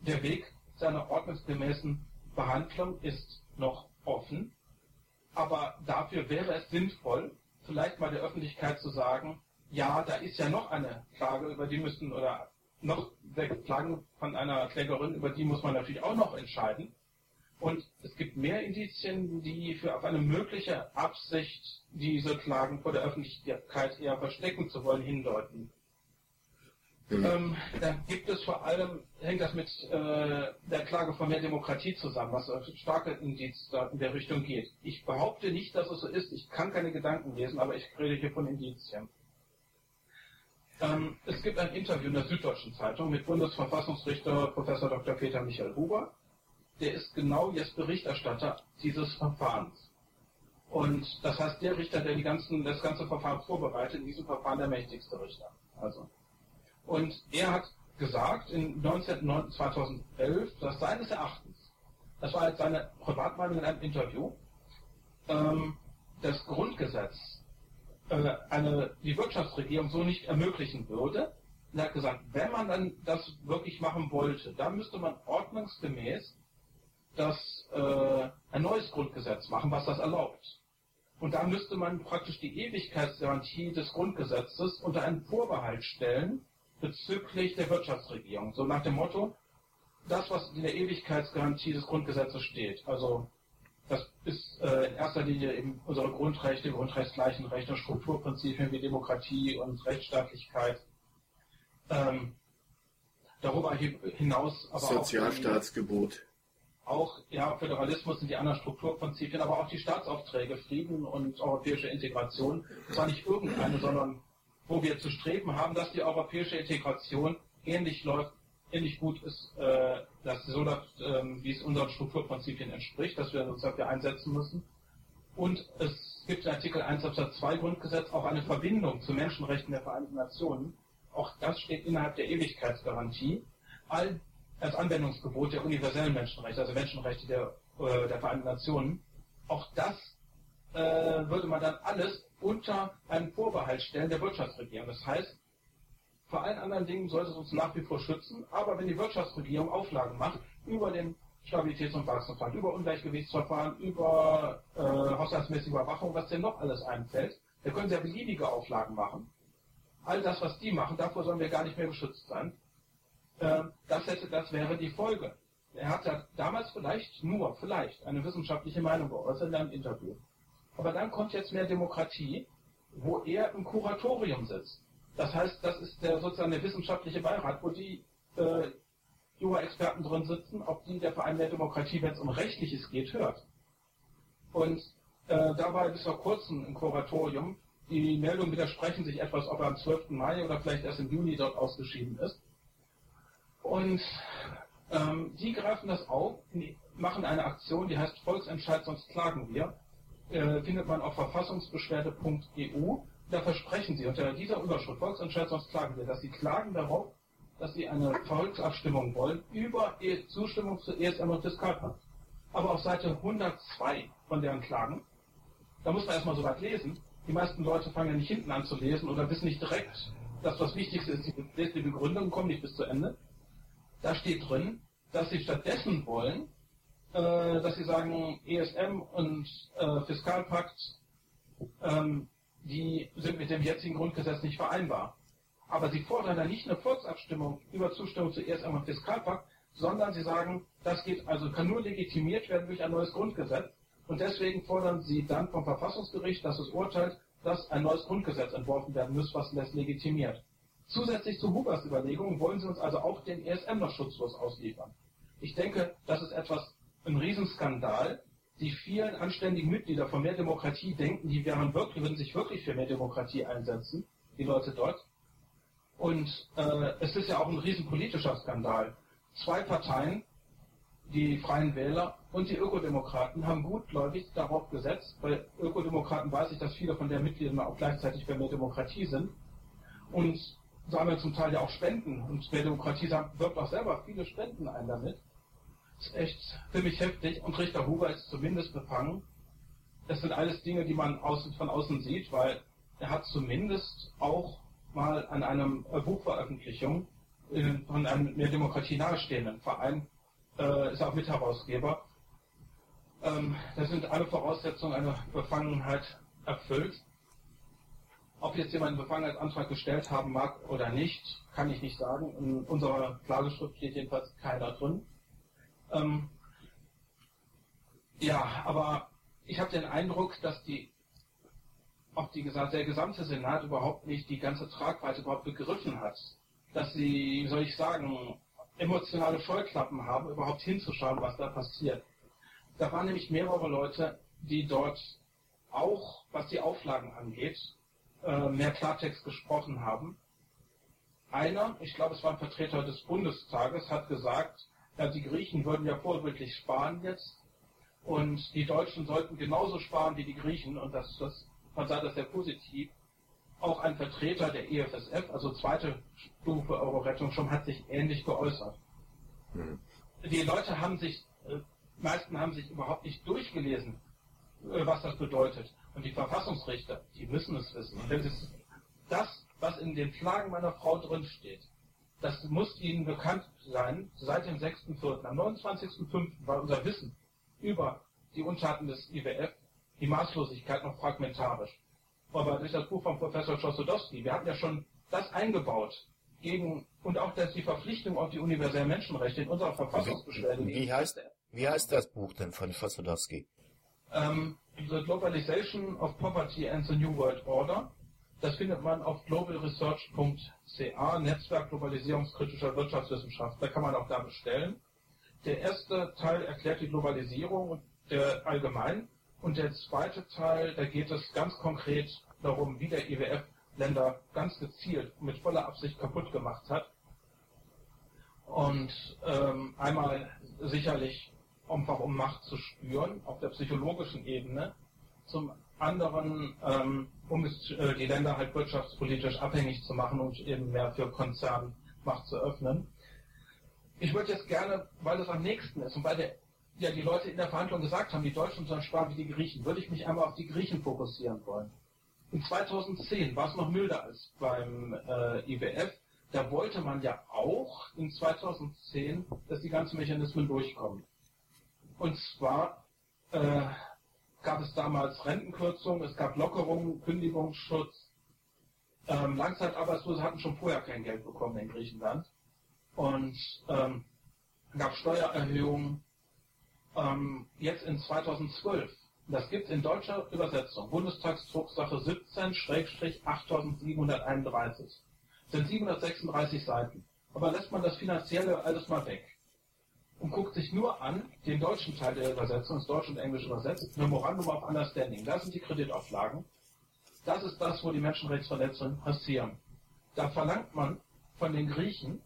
der Weg seiner ordnungsgemäßen Behandlung ist noch offen, aber dafür wäre es sinnvoll, vielleicht mal der Öffentlichkeit zu sagen, ja, da ist ja noch eine Klage, über die müssen, oder noch sechs Klagen von einer Klägerin, über die muss man natürlich auch noch entscheiden. Und es gibt mehr Indizien, die für auf eine mögliche Absicht, diese Klagen vor der Öffentlichkeit eher verstecken zu wollen, hindeuten. Mhm. Ähm, dann gibt es vor allem, hängt das mit äh, der Klage von mehr Demokratie zusammen, was starke Indiz in der Richtung geht. Ich behaupte nicht, dass es so ist, ich kann keine Gedanken lesen, aber ich rede hier von Indizien. Ähm, es gibt ein Interview in der Süddeutschen Zeitung mit Bundesverfassungsrichter Prof. Dr. Peter Michael Huber. der ist genau jetzt Berichterstatter dieses Verfahrens. Und das heißt, der Richter, der ganzen, das ganze Verfahren vorbereitet, in diesem Verfahren der mächtigste Richter. Also. Und er hat gesagt in 19, 2011, dass seines Erachtens, das war jetzt seine Privatmeinung in einem Interview, ähm, das Grundgesetz eine, die Wirtschaftsregierung so nicht ermöglichen würde. Und er hat gesagt, wenn man dann das wirklich machen wollte, dann müsste man ordnungsgemäß das, äh, ein neues Grundgesetz machen, was das erlaubt. Und da müsste man praktisch die Ewigkeitsgarantie des Grundgesetzes unter einen Vorbehalt stellen bezüglich der Wirtschaftsregierung. So nach dem Motto, das, was in der Ewigkeitsgarantie des Grundgesetzes steht, also das ist äh, in erster Linie eben unsere Grundrechte, Grundrechtsgleichenrechte, Strukturprinzipien wie Demokratie und Rechtsstaatlichkeit. Ähm, darüber hinaus aber Sozialstaatsgebot. Auch, ja, Föderalismus sind die anderen Strukturprinzipien, aber auch die Staatsaufträge, Frieden und europäische Integration. Zwar nicht irgendeine, sondern wo wir zu streben haben, dass die europäische Integration ähnlich läuft ähnlich gut ist, äh, dass so läuft, äh, wie es unseren Strukturprinzipien entspricht, dass wir uns dafür einsetzen müssen. Und es gibt in Artikel 1 Absatz 2 Grundgesetz auch eine Verbindung zu Menschenrechten der Vereinten Nationen. Auch das steht innerhalb der Ewigkeitsgarantie. All als Anwendungsgebot der universellen Menschenrechte, also Menschenrechte der, äh, der Vereinten Nationen. Auch das äh, würde man dann alles unter einen Vorbehalt stellen der Wirtschaftsregierung. Das heißt, vor allen anderen Dingen sollte es uns nach wie vor schützen, aber wenn die Wirtschaftsregierung Auflagen macht über den Stabilitäts- und Wachstumspakt, über Ungleichgewichtsverfahren, über äh, haushaltsmäßige Überwachung, was denn noch alles einfällt, da können sie ja beliebige Auflagen machen. All das, was die machen, davor sollen wir gar nicht mehr geschützt sein. Äh, das, hätte, das wäre die Folge. Er hat ja damals vielleicht nur, vielleicht, eine wissenschaftliche Meinung geäußert in einem Interview. Aber dann kommt jetzt mehr Demokratie, wo er im Kuratorium sitzt. Das heißt, das ist der sozusagen der wissenschaftliche Beirat, wo die äh, Jura-Experten drin sitzen, ob die der Verein der Demokratie, wenn es um Rechtliches geht, hört. Und äh, da war bis vor kurzem im Kuratorium, die Meldungen widersprechen sich etwas, ob er am 12. Mai oder vielleicht erst im Juni dort ausgeschieden ist. Und ähm, die greifen das auf, machen eine Aktion, die heißt Volksentscheid, sonst klagen wir. Äh, findet man auf verfassungsbeschwerde.eu da versprechen Sie unter dieser Überschrift Volksentscheid, sonst klagen wir, dass Sie klagen darauf, dass Sie eine Volksabstimmung wollen über Zustimmung zu ESM und Fiskalpakt. Aber auf Seite 102 von deren Klagen, da muss man erstmal so weit lesen. Die meisten Leute fangen ja nicht hinten an zu lesen oder wissen nicht direkt, dass das Wichtigste ist, sie lesen die Begründung, kommen nicht bis zu Ende. Da steht drin, dass sie stattdessen wollen, äh, dass sie sagen, ESM und äh, Fiskalpakt ähm, die sind mit dem jetzigen Grundgesetz nicht vereinbar. Aber sie fordern dann nicht eine Volksabstimmung über Zustimmung zu ESM und Fiskalpakt, sondern sie sagen, das geht also kann nur legitimiert werden durch ein neues Grundgesetz. Und deswegen fordern sie dann vom Verfassungsgericht, dass es urteilt, dass ein neues Grundgesetz entworfen werden muss, was das legitimiert. Zusätzlich zu Hubers Überlegungen wollen sie uns also auch den ESM noch schutzlos ausliefern. Ich denke, das ist etwas, ein Riesenskandal, die vielen anständigen Mitglieder von mehr Demokratie denken, die wären wirklich, würden sich wirklich für mehr Demokratie einsetzen, die Leute dort. Und äh, es ist ja auch ein riesenpolitischer Skandal. Zwei Parteien, die Freien Wähler und die Ökodemokraten, haben gutgläubig darauf gesetzt, weil Ökodemokraten weiß ich, dass viele von der Mitglieder auch gleichzeitig für mehr Demokratie sind. Und sammeln zum Teil ja auch Spenden. Und mehr Demokratie wirkt auch selber viele Spenden ein damit ist echt ziemlich heftig und Richter Huber ist zumindest befangen. Das sind alles Dinge, die man von außen sieht, weil er hat zumindest auch mal an einem äh, Buchveröffentlichung äh, von einem mehr Demokratie nahestehenden Verein, äh, ist auch Mitherausgeber. Ähm, da sind alle Voraussetzungen einer Befangenheit erfüllt. Ob jetzt jemand einen Befangenheitsantrag gestellt haben mag oder nicht, kann ich nicht sagen. In unserer Klageschrift steht jedenfalls keiner drin. Ähm, ja, aber ich habe den Eindruck, dass die auch die, der gesamte Senat überhaupt nicht die ganze Tragweite überhaupt begriffen hat. Dass sie, soll ich sagen, emotionale Scheuklappen haben, überhaupt hinzuschauen, was da passiert. Da waren nämlich mehrere Leute, die dort auch, was die Auflagen angeht, äh, mehr Klartext gesprochen haben. Einer, ich glaube es war ein Vertreter des Bundestages, hat gesagt, ja, die Griechen würden ja vorbildlich sparen jetzt und die Deutschen sollten genauso sparen wie die Griechen und das, das man sah das sehr positiv. Auch ein Vertreter der EFSF, also zweite Stufe Euro-Rettung, schon hat sich ähnlich geäußert. Mhm. Die Leute haben sich, äh, meisten haben sich überhaupt nicht durchgelesen, äh, was das bedeutet. Und die Verfassungsrichter, die müssen es wissen. Und wenn sie das, was in den Klagen meiner Frau drinsteht, das muss ihnen bekannt sein, seit dem 6.4. Am 29.5. war unser Wissen über die Untaten des IWF, die Maßlosigkeit noch fragmentarisch. Aber durch das Buch von Professor Czosodowski, wir hatten ja schon das eingebaut, gegen, und auch dass die Verpflichtung auf die universellen Menschenrechte in unserer Verfassungsbeschwerde. Wie heißt, wie heißt das Buch denn von Czosodowski? Um, ähm, the Globalization of Poverty and the New World Order. Das findet man auf globalresearch.ca, Netzwerk globalisierungskritischer Wirtschaftswissenschaft. Da kann man auch da bestellen. Der erste Teil erklärt die Globalisierung der allgemein und der zweite Teil, da geht es ganz konkret darum, wie der IWF Länder ganz gezielt mit voller Absicht kaputt gemacht hat. Und ähm, einmal sicherlich einfach um Macht zu spüren auf der psychologischen Ebene, zum anderen ähm, um es, äh, die Länder halt wirtschaftspolitisch abhängig zu machen und eben mehr für Konzernmacht zu öffnen. Ich würde jetzt gerne, weil das am nächsten ist und weil der, ja die Leute in der Verhandlung gesagt haben, die Deutschen sollen sparen wie die Griechen, würde ich mich einmal auf die Griechen fokussieren wollen. In 2010 war es noch milder als beim äh, IWF. Da wollte man ja auch in 2010, dass die ganzen Mechanismen durchkommen. Und zwar äh, gab es damals Rentenkürzungen, es gab Lockerungen, Kündigungsschutz. Ähm, Langzeitarbeitslose hatten schon vorher kein Geld bekommen in Griechenland und ähm, gab Steuererhöhungen. Ähm, jetzt in 2012, das gibt in deutscher Übersetzung, Bundestagsdrucksache 17-8731. Sind 736 Seiten. Aber lässt man das Finanzielle alles mal weg und guckt sich nur an, den deutschen Teil der Übersetzung, ins Deutsch und Englisch übersetzt, Memorandum of Understanding, da sind die Kreditauflagen. Das ist das, wo die Menschenrechtsverletzungen passieren. Da verlangt man von den Griechen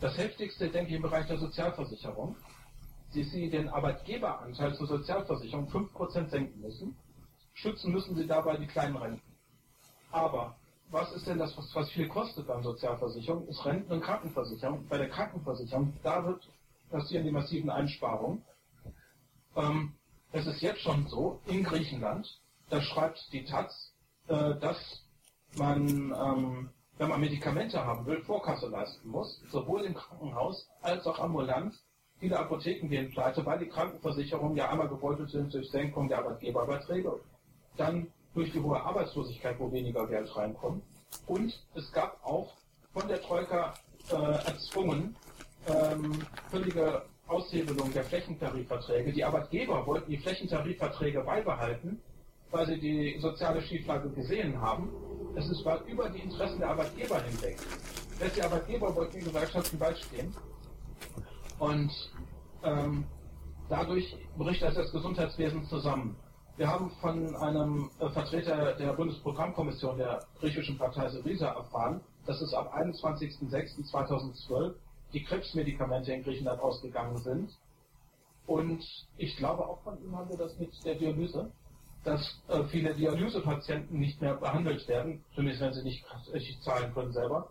das heftigste, denke ich, im Bereich der Sozialversicherung. Sie, sie den Arbeitgeberanteil zur Sozialversicherung 5% senken müssen. Schützen müssen sie dabei die kleinen Renten. Aber was ist denn das, was, was viel kostet beim Sozialversicherung, ist Renten- und Krankenversicherung. Bei der Krankenversicherung, da wird passieren die massiven Einsparungen. Ähm, es ist jetzt schon so, in Griechenland, da schreibt die Taz, äh, dass man ähm, wenn man Medikamente haben will, Vorkasse leisten muss, sowohl im Krankenhaus als auch ambulant. Viele Apotheken gehen pleite, weil die Krankenversicherungen ja einmal gebeutelt sind durch Senkung der Arbeitgeberbeiträge, dann durch die hohe Arbeitslosigkeit, wo weniger Geld reinkommt. Und es gab auch von der Troika äh, erzwungen ähm, völlige Aushebelung der Flächentarifverträge. Die Arbeitgeber wollten die Flächentarifverträge beibehalten, weil sie die soziale Schieflage gesehen haben es ist war über die Interessen der Arbeitgeber hinweg. Selbst die Arbeitgeber wollten die Gewerkschaften beistehen. Und ähm, dadurch bricht das, das Gesundheitswesen zusammen. Wir haben von einem äh, Vertreter der Bundesprogrammkommission der griechischen Partei Syriza erfahren, dass es ab 21.06.2012 die Krebsmedikamente in Griechenland ausgegangen sind. Und ich glaube auch von ihm haben wir das mit der Dialyse dass äh, viele Dialysepatienten nicht mehr behandelt werden, zumindest wenn sie nicht richtig zahlen können selber.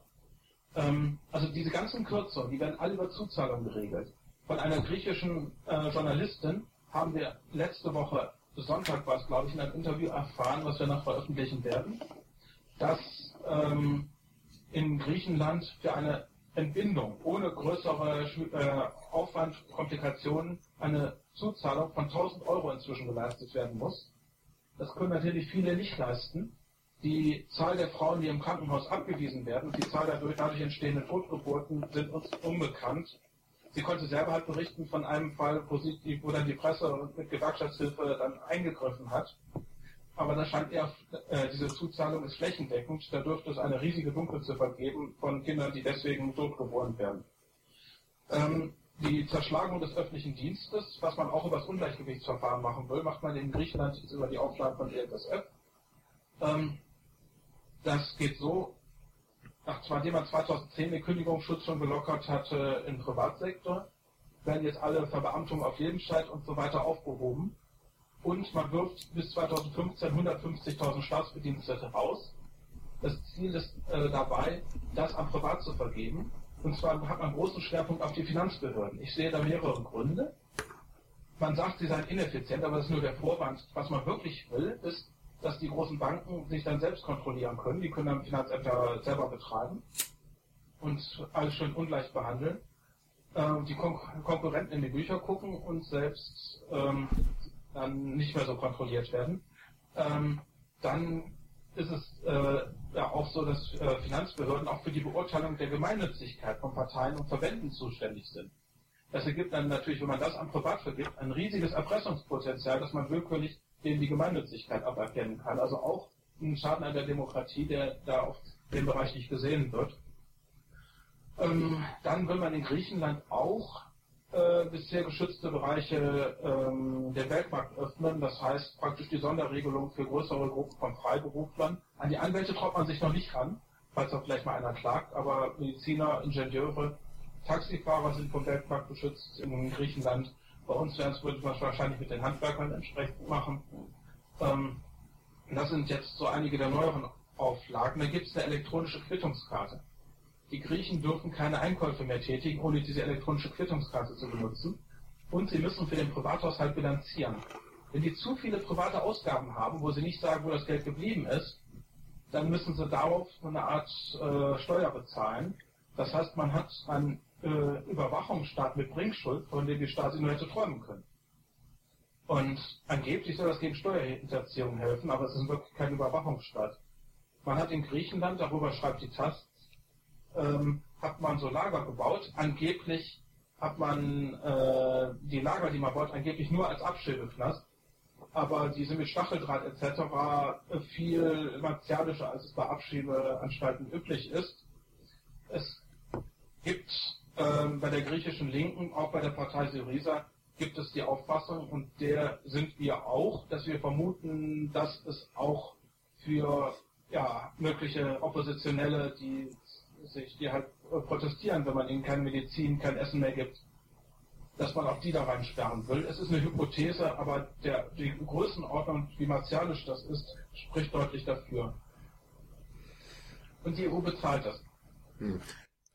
Ähm, also diese ganzen Kürzungen, die werden alle über Zuzahlung geregelt. Von einer griechischen äh, Journalistin haben wir letzte Woche, Sonntag war es glaube ich, in einem Interview erfahren, was wir noch veröffentlichen werden, dass ähm, in Griechenland für eine Entbindung ohne größere äh, Aufwand, Komplikationen eine Zuzahlung von 1000 Euro inzwischen geleistet werden muss. Das können natürlich viele nicht leisten. Die Zahl der Frauen, die im Krankenhaus abgewiesen werden, die Zahl der dadurch entstehenden Totgeburten sind uns unbekannt. Sie konnte selber halt berichten von einem Fall, wo, sie, wo dann die Presse mit Gewerkschaftshilfe dann eingegriffen hat. Aber da scheint eher, äh, diese Zuzahlung ist flächendeckend. Da dürfte es eine riesige Dunkelziffer geben von Kindern, die deswegen totgeboren werden. Ähm, die Zerschlagung des öffentlichen Dienstes, was man auch über das Ungleichgewichtsverfahren machen will, macht man in Griechenland über die Auflagen von EFSF. Ähm, das geht so, nachdem man 2010 den Kündigungsschutz schon gelockert hatte im Privatsektor, werden jetzt alle Verbeamtungen auf Lebenszeit und so weiter aufgehoben. Und man wirft bis 2015 150.000 Staatsbedienstete raus. Das Ziel ist äh, dabei, das an Privat zu vergeben. Und zwar hat man großen Schwerpunkt auf die Finanzbehörden. Ich sehe da mehrere Gründe. Man sagt, sie seien ineffizient, aber das ist nur der Vorwand. Was man wirklich will, ist, dass die großen Banken sich dann selbst kontrollieren können. Die können dann Finanzämter selber betreiben und alles schön ungleich behandeln. Äh, die Kon Konkurrenten in die Bücher gucken und selbst ähm, dann nicht mehr so kontrolliert werden. Ähm, dann ist es äh, ja auch so, dass äh, Finanzbehörden auch für die Beurteilung der Gemeinnützigkeit von Parteien und Verbänden zuständig sind. Das ergibt dann natürlich, wenn man das an Privat vergibt, ein riesiges Erpressungspotenzial, dass man willkürlich denen die Gemeinnützigkeit aberkennen kann. Also auch ein Schaden an der Demokratie, der da auf dem Bereich nicht gesehen wird. Ähm, dann will man in Griechenland auch äh, bisher geschützte Bereiche ähm, der Weltmarkt öffnen. Das heißt praktisch die Sonderregelung für größere Gruppen von Freiberuflern. An die Anwälte traut man sich noch nicht ran, falls da vielleicht mal einer klagt, aber Mediziner, Ingenieure, Taxifahrer sind vom Weltmarkt geschützt in Griechenland. Bei uns werden es wahrscheinlich mit den Handwerkern entsprechend machen. Ähm, das sind jetzt so einige der neueren Auflagen. Da gibt es eine elektronische Quittungskarte. Die Griechen dürfen keine Einkäufe mehr tätigen, ohne diese elektronische Quittungskarte zu benutzen. Und sie müssen für den Privathaushalt bilanzieren. Wenn die zu viele private Ausgaben haben, wo sie nicht sagen, wo das Geld geblieben ist, dann müssen sie darauf eine Art äh, Steuer bezahlen. Das heißt, man hat einen äh, Überwachungsstaat mit Bringschuld, von dem die Stasi nur hätte träumen können. Und angeblich soll das gegen Steuerhinterziehung helfen, aber es ist wirklich kein Überwachungsstaat. Man hat in Griechenland, darüber schreibt die TAS, ähm, hat man so Lager gebaut. Angeblich hat man äh, die Lager, die man baut, angeblich nur als Abschildeknast. Aber die sind mit Stacheldraht etc. viel martialischer, als es bei Abschiebeanstalten üblich ist. Es gibt ähm, bei der griechischen Linken, auch bei der Partei Syriza, gibt es die Auffassung, und der sind wir auch, dass wir vermuten, dass es auch für ja, mögliche Oppositionelle, die sich, die halt äh, protestieren, wenn man ihnen keine Medizin, kein Essen mehr gibt, dass man auch die da reinsperren will. Es ist eine Hypothese, aber der, die Größenordnung, wie martialisch das ist, spricht deutlich dafür. Und die EU bezahlt das. Hm.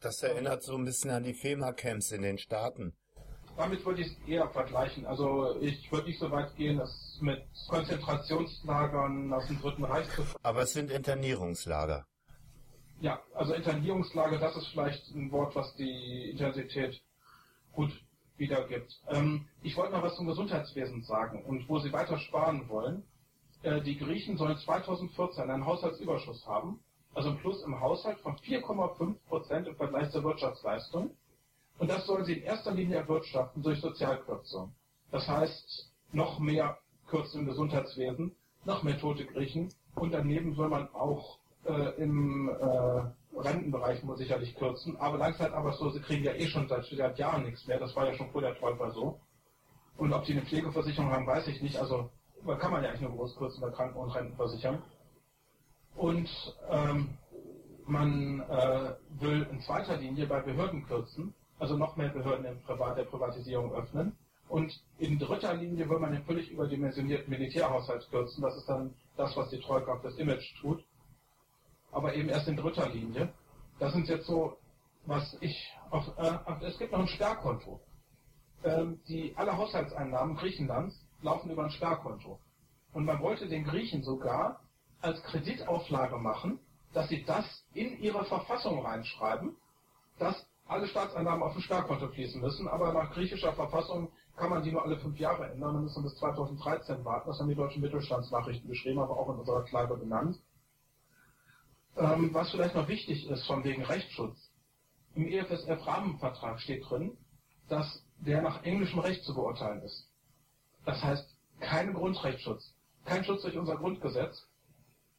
Das erinnert so ein bisschen an die FEMA-Camps in den Staaten. Damit würde ich es eher vergleichen. Also ich würde nicht so weit gehen, das mit Konzentrationslagern aus dem Dritten Reich zu Aber es sind Internierungslager. Ja, also Internierungslage, das ist vielleicht ein Wort, was die Intensität gut wiedergibt. Ähm, ich wollte noch was zum Gesundheitswesen sagen und wo Sie weiter sparen wollen. Äh, die Griechen sollen 2014 einen Haushaltsüberschuss haben, also ein Plus im Haushalt von 4,5 Prozent im Vergleich zur Wirtschaftsleistung. Und das sollen sie in erster Linie erwirtschaften durch Sozialkürzung. Das heißt, noch mehr Kürzen im Gesundheitswesen, noch mehr tote Griechen und daneben soll man auch äh, im äh, Rentenbereich muss sicherlich kürzen, aber Langzeitarbeitslose kriegen ja eh schon seit, Jahren nichts mehr. Das war ja schon vor der Troika so. Und ob die eine Pflegeversicherung haben, weiß ich nicht. Also kann man ja eigentlich nur groß kürzen bei Kranken- und Rentenversicherung. Und ähm, man äh, will in zweiter Linie bei Behörden kürzen, also noch mehr Behörden in Privat, der Privatisierung öffnen. Und in dritter Linie will man den völlig überdimensionierten Militärhaushalt kürzen. Das ist dann das, was die Troika auf das Image tut aber eben erst in dritter Linie. Das sind jetzt so, was ich auf, äh, es gibt noch ein Sperrkonto. Ähm, die, alle Haushaltseinnahmen Griechenlands laufen über ein Sperrkonto. Und man wollte den Griechen sogar als Kreditauflage machen, dass sie das in ihre Verfassung reinschreiben, dass alle Staatseinnahmen auf ein Sperrkonto fließen müssen, aber nach griechischer Verfassung kann man die nur alle fünf Jahre ändern. Dann müssen wir bis 2013 warten. Das haben die deutschen Mittelstandsnachrichten geschrieben, aber auch in unserer Kleibe genannt. Ähm, was vielleicht noch wichtig ist, von wegen Rechtsschutz. Im EFSF-Rahmenvertrag steht drin, dass der nach englischem Recht zu beurteilen ist. Das heißt, kein Grundrechtsschutz, kein Schutz durch unser Grundgesetz.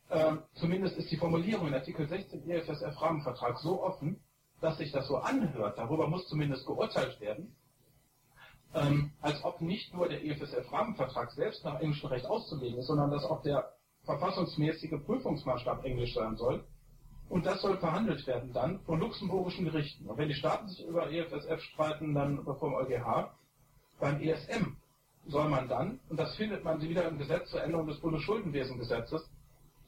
Ähm, zumindest ist die Formulierung in Artikel 16 EFSF-Rahmenvertrag so offen, dass sich das so anhört, darüber muss zumindest geurteilt werden, ähm, als ob nicht nur der EFSF-Rahmenvertrag selbst nach englischem Recht auszulegen ist, sondern dass auch der verfassungsmäßige Prüfungsmaßstab Englisch sein soll. Und das soll verhandelt werden dann von luxemburgischen Gerichten. Und wenn die Staaten sich über EFSF streiten, dann vom EuGH. Beim ESM soll man dann, und das findet man wieder im Gesetz zur Änderung des Bundesschuldenwesengesetzes,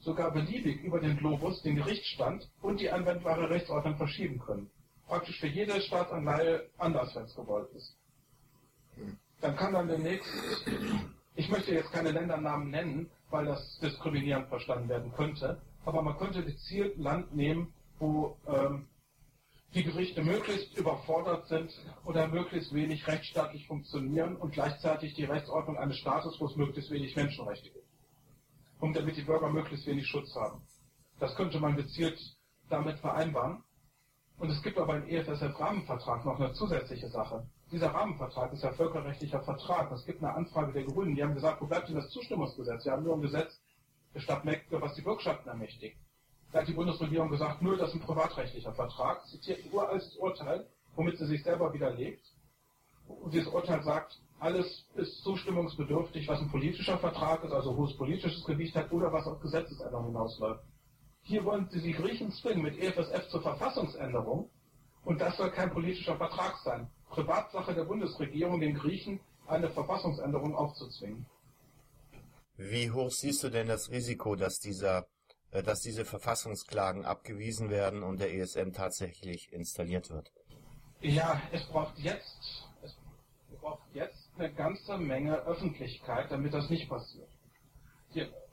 sogar beliebig über den Globus den Gerichtsstand und die anwendbare Rechtsordnung verschieben können. Praktisch für jede Staatsanleihe anders, wenn es gewollt ist. Dann kann dann demnächst, ich möchte jetzt keine Ländernamen nennen, weil das diskriminierend verstanden werden könnte, aber man könnte gezielt Land nehmen, wo ähm, die Gerichte möglichst überfordert sind oder möglichst wenig rechtsstaatlich funktionieren und gleichzeitig die Rechtsordnung eines Staates, wo es möglichst wenig Menschenrechte gibt. Und damit die Bürger möglichst wenig Schutz haben. Das könnte man gezielt damit vereinbaren. Und es gibt aber im EFSF-Rahmenvertrag noch eine zusätzliche Sache. Dieser Rahmenvertrag ist ja völkerrechtlicher Vertrag. Es gibt eine Anfrage der Grünen, die haben gesagt, wo bleibt denn das Zustimmungsgesetz? Wir haben nur ein Gesetz, Stadt Mecklenburg, was die Bürgschaften ermächtigt. Da hat die Bundesregierung gesagt, nur das ist ein privatrechtlicher Vertrag, zitiert ein uraltes Urteil, womit sie sich selber widerlegt. Und dieses Urteil sagt, alles ist zustimmungsbedürftig, was ein politischer Vertrag ist, also hohes politisches Gewicht hat oder was auf Gesetzesänderung hinausläuft. Hier wollen sie die Griechen zwingen mit EFSF zur Verfassungsänderung und das soll kein politischer Vertrag sein. Privatsache der Bundesregierung, den Griechen eine Verfassungsänderung aufzuzwingen. Wie hoch siehst du denn das Risiko, dass dieser, äh, dass diese Verfassungsklagen abgewiesen werden und der ESM tatsächlich installiert wird? Ja, es braucht jetzt, es braucht jetzt eine ganze Menge Öffentlichkeit, damit das nicht passiert.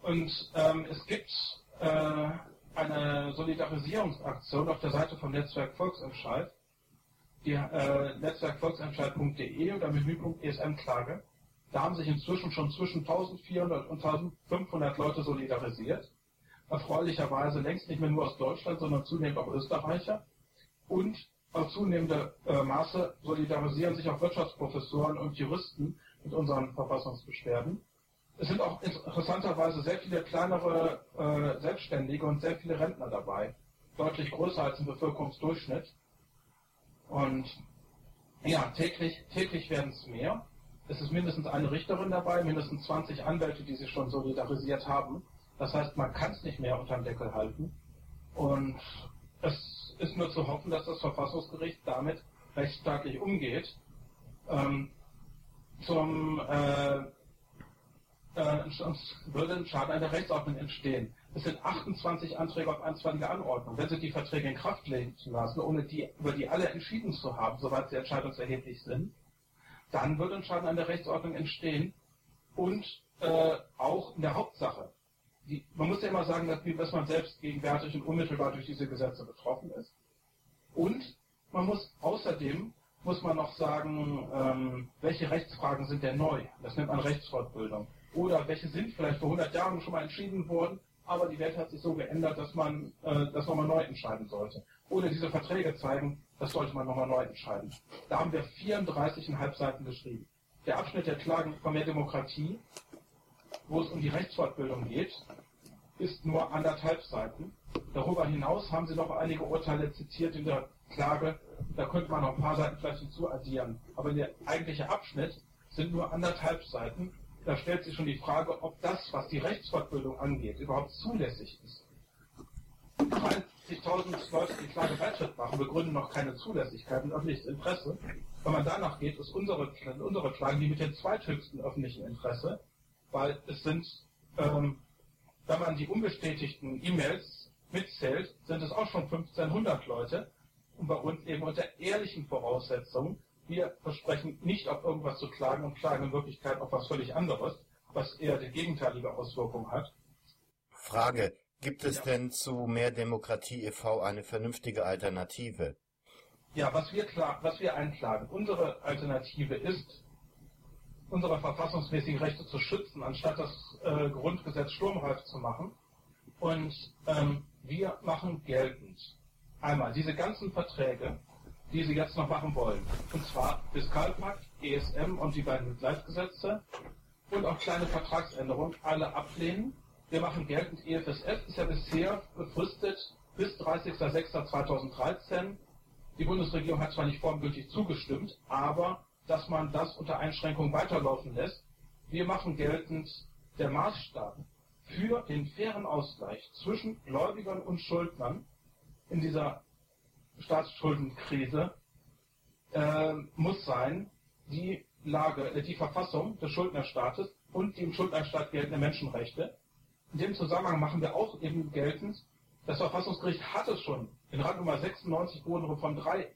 Und ähm, es gibt äh, eine Solidarisierungsaktion auf der Seite vom Netzwerk Volksentscheid, die äh, netzwerkvolksentscheid.de oder Menüpunkt ESM-Klage. Da haben sich inzwischen schon zwischen 1400 und 1500 Leute solidarisiert. Erfreulicherweise längst nicht mehr nur aus Deutschland, sondern zunehmend auch Österreicher. Und auf zunehmende äh, Maße solidarisieren sich auch Wirtschaftsprofessoren und Juristen mit unseren Verfassungsbeschwerden. Es sind auch interessanterweise sehr viele kleinere äh, Selbstständige und sehr viele Rentner dabei. Deutlich größer als im Bevölkerungsdurchschnitt. Und ja, täglich, täglich werden es mehr. Es ist mindestens eine Richterin dabei, mindestens 20 Anwälte, die sich schon solidarisiert haben. Das heißt, man kann es nicht mehr unter dem Deckel halten. Und es ist nur zu hoffen, dass das Verfassungsgericht damit rechtsstaatlich umgeht. Ähm, zum äh, äh, würde ein Schaden an der Rechtsordnung entstehen. Es sind 28 Anträge auf einstweilige Anordnung. Wenn Sie die Verträge in Kraft legen lassen, ohne die, über die alle entschieden zu haben, soweit sie entscheidungserheblich sind, dann wird ein Schaden an der Rechtsordnung entstehen und äh, auch in der Hauptsache. Die, man muss ja immer sagen, dass, dass man selbst gegenwärtig und unmittelbar durch diese Gesetze betroffen ist. Und man muss außerdem muss man noch sagen, ähm, welche Rechtsfragen sind denn neu? Das nennt man Rechtsfortbildung. Oder welche sind vielleicht vor 100 Jahren schon mal entschieden worden, aber die Welt hat sich so geändert, dass man äh, das nochmal neu entscheiden sollte. Oder diese Verträge zeigen, das sollte man nochmal neu entscheiden. Da haben wir 34,5 Seiten geschrieben. Der Abschnitt der Klagen von mehr Demokratie, wo es um die Rechtsfortbildung geht, ist nur anderthalb Seiten. Darüber hinaus haben Sie noch einige Urteile zitiert in der Klage. Da könnte man noch ein paar Seiten vielleicht hinzu addieren. Aber der eigentliche Abschnitt sind nur anderthalb Seiten. Da stellt sich schon die Frage, ob das, was die Rechtsfortbildung angeht, überhaupt zulässig ist. 50.000 Leute, die Klage Beitritt machen, begründen noch keine Zulässigkeit und öffentliches Interesse. Wenn man danach geht, ist unsere, unsere Klagen die mit dem zweithöchsten öffentlichen Interesse, weil es sind, ähm, wenn man die unbestätigten E-Mails mitzählt, sind es auch schon 1500 Leute und bei uns eben unter ehrlichen Voraussetzungen. Wir versprechen nicht auf irgendwas zu klagen und klagen in Wirklichkeit auf was völlig anderes, was eher die gegenteilige Auswirkung hat. Frage. Gibt es ja. denn zu Mehr Demokratie e.V. eine vernünftige Alternative? Ja, was wir, klar, was wir einklagen, unsere Alternative ist, unsere verfassungsmäßigen Rechte zu schützen, anstatt das äh, Grundgesetz sturmreif zu machen. Und ähm, wir machen geltend einmal diese ganzen Verträge, die Sie jetzt noch machen wollen. Und zwar Fiskalpakt, ESM und die beiden Begleitgesetze und auch kleine Vertragsänderungen alle ablehnen wir machen geltend, EFSF ist ja bisher befristet bis 30.06.2013. Die Bundesregierung hat zwar nicht formgültig zugestimmt, aber dass man das unter Einschränkung weiterlaufen lässt. Wir machen geltend, der Maßstab für den fairen Ausgleich zwischen Gläubigern und Schuldnern in dieser Staatsschuldenkrise äh, muss sein, die Lage, äh, die Verfassung des Schuldnerstaates und die im Schuldnerstaat geltenden Menschenrechte. In dem Zusammenhang machen wir auch eben geltend, das Verfassungsgericht hat es schon in Rang Nummer 96 Grunde von 3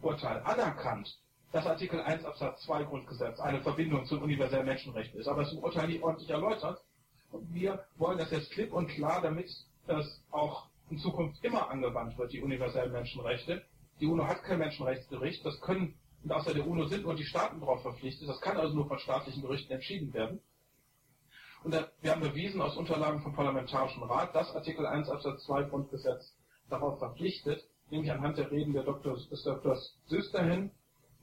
Urteil anerkannt, dass Artikel 1 Absatz 2 Grundgesetz eine Verbindung zum universellen Menschenrecht ist, aber es im Urteil nicht ordentlich erläutert. Und wir wollen das jetzt klipp und klar, damit das auch in Zukunft immer angewandt wird, die universellen Menschenrechte. Die UNO hat kein Menschenrechtsgericht, das können, und außer der UNO sind nur die Staaten darauf verpflichtet, das kann also nur von staatlichen Gerichten entschieden werden. Und wir haben bewiesen aus Unterlagen vom Parlamentarischen Rat, dass Artikel 1 Absatz 2 Grundgesetz darauf verpflichtet, nämlich anhand der Reden der Dr. des Drs. Süsterhin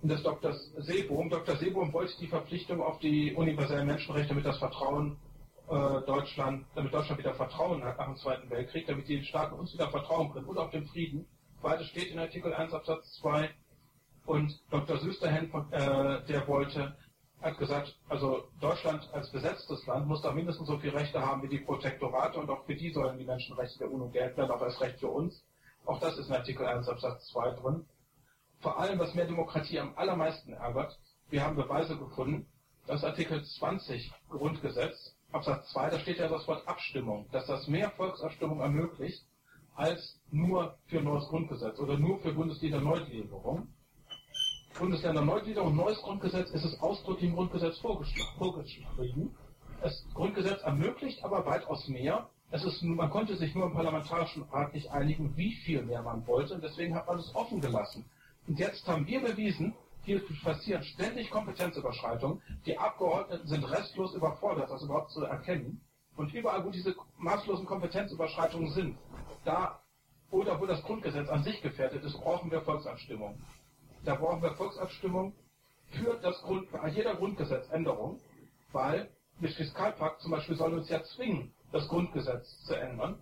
und des Dr. Seebohm. Dr. Seebohm wollte die Verpflichtung auf die universellen Menschenrechte, damit das Vertrauen Deutschland, damit Deutschland wieder Vertrauen hat nach dem Zweiten Weltkrieg, damit die Staaten uns wieder vertrauen können und auf den Frieden. Beides steht in Artikel 1 Absatz 2 und Dr. Süsterhen, äh, der wollte, hat gesagt, also Deutschland als besetztes Land muss da mindestens so viele Rechte haben wie die Protektorate und auch für die sollen die Menschenrechte der UNO gelten, dann auch als Recht für uns. Auch das ist in Artikel 1 Absatz 2 drin. Vor allem, was mehr Demokratie am allermeisten ärgert, wir haben Beweise gefunden, dass Artikel 20 Grundgesetz, Absatz 2, da steht ja das Wort Abstimmung, dass das mehr Volksabstimmung ermöglicht, als nur für neues Grundgesetz oder nur für Bundeslieder Neugliederung. Bundesländer Neugliederung, neues Grundgesetz ist es ausdrücklich im Grundgesetz vorgeschrieben. Das Grundgesetz ermöglicht aber weitaus mehr es ist, man konnte sich nur im Parlamentarischen Rat nicht einigen, wie viel mehr man wollte, und deswegen hat man es offen gelassen. Und jetzt haben wir bewiesen, hier passieren ständig Kompetenzüberschreitungen. Die Abgeordneten sind restlos überfordert, das überhaupt zu erkennen. Und überall, wo diese maßlosen Kompetenzüberschreitungen sind, da oder wo das Grundgesetz an sich gefährdet ist, brauchen wir Volksabstimmung. Da brauchen wir Volksabstimmung für das Grund, jeder Grundgesetzänderung, weil mit Fiskalpakt zum Beispiel soll uns ja zwingen, das Grundgesetz zu ändern,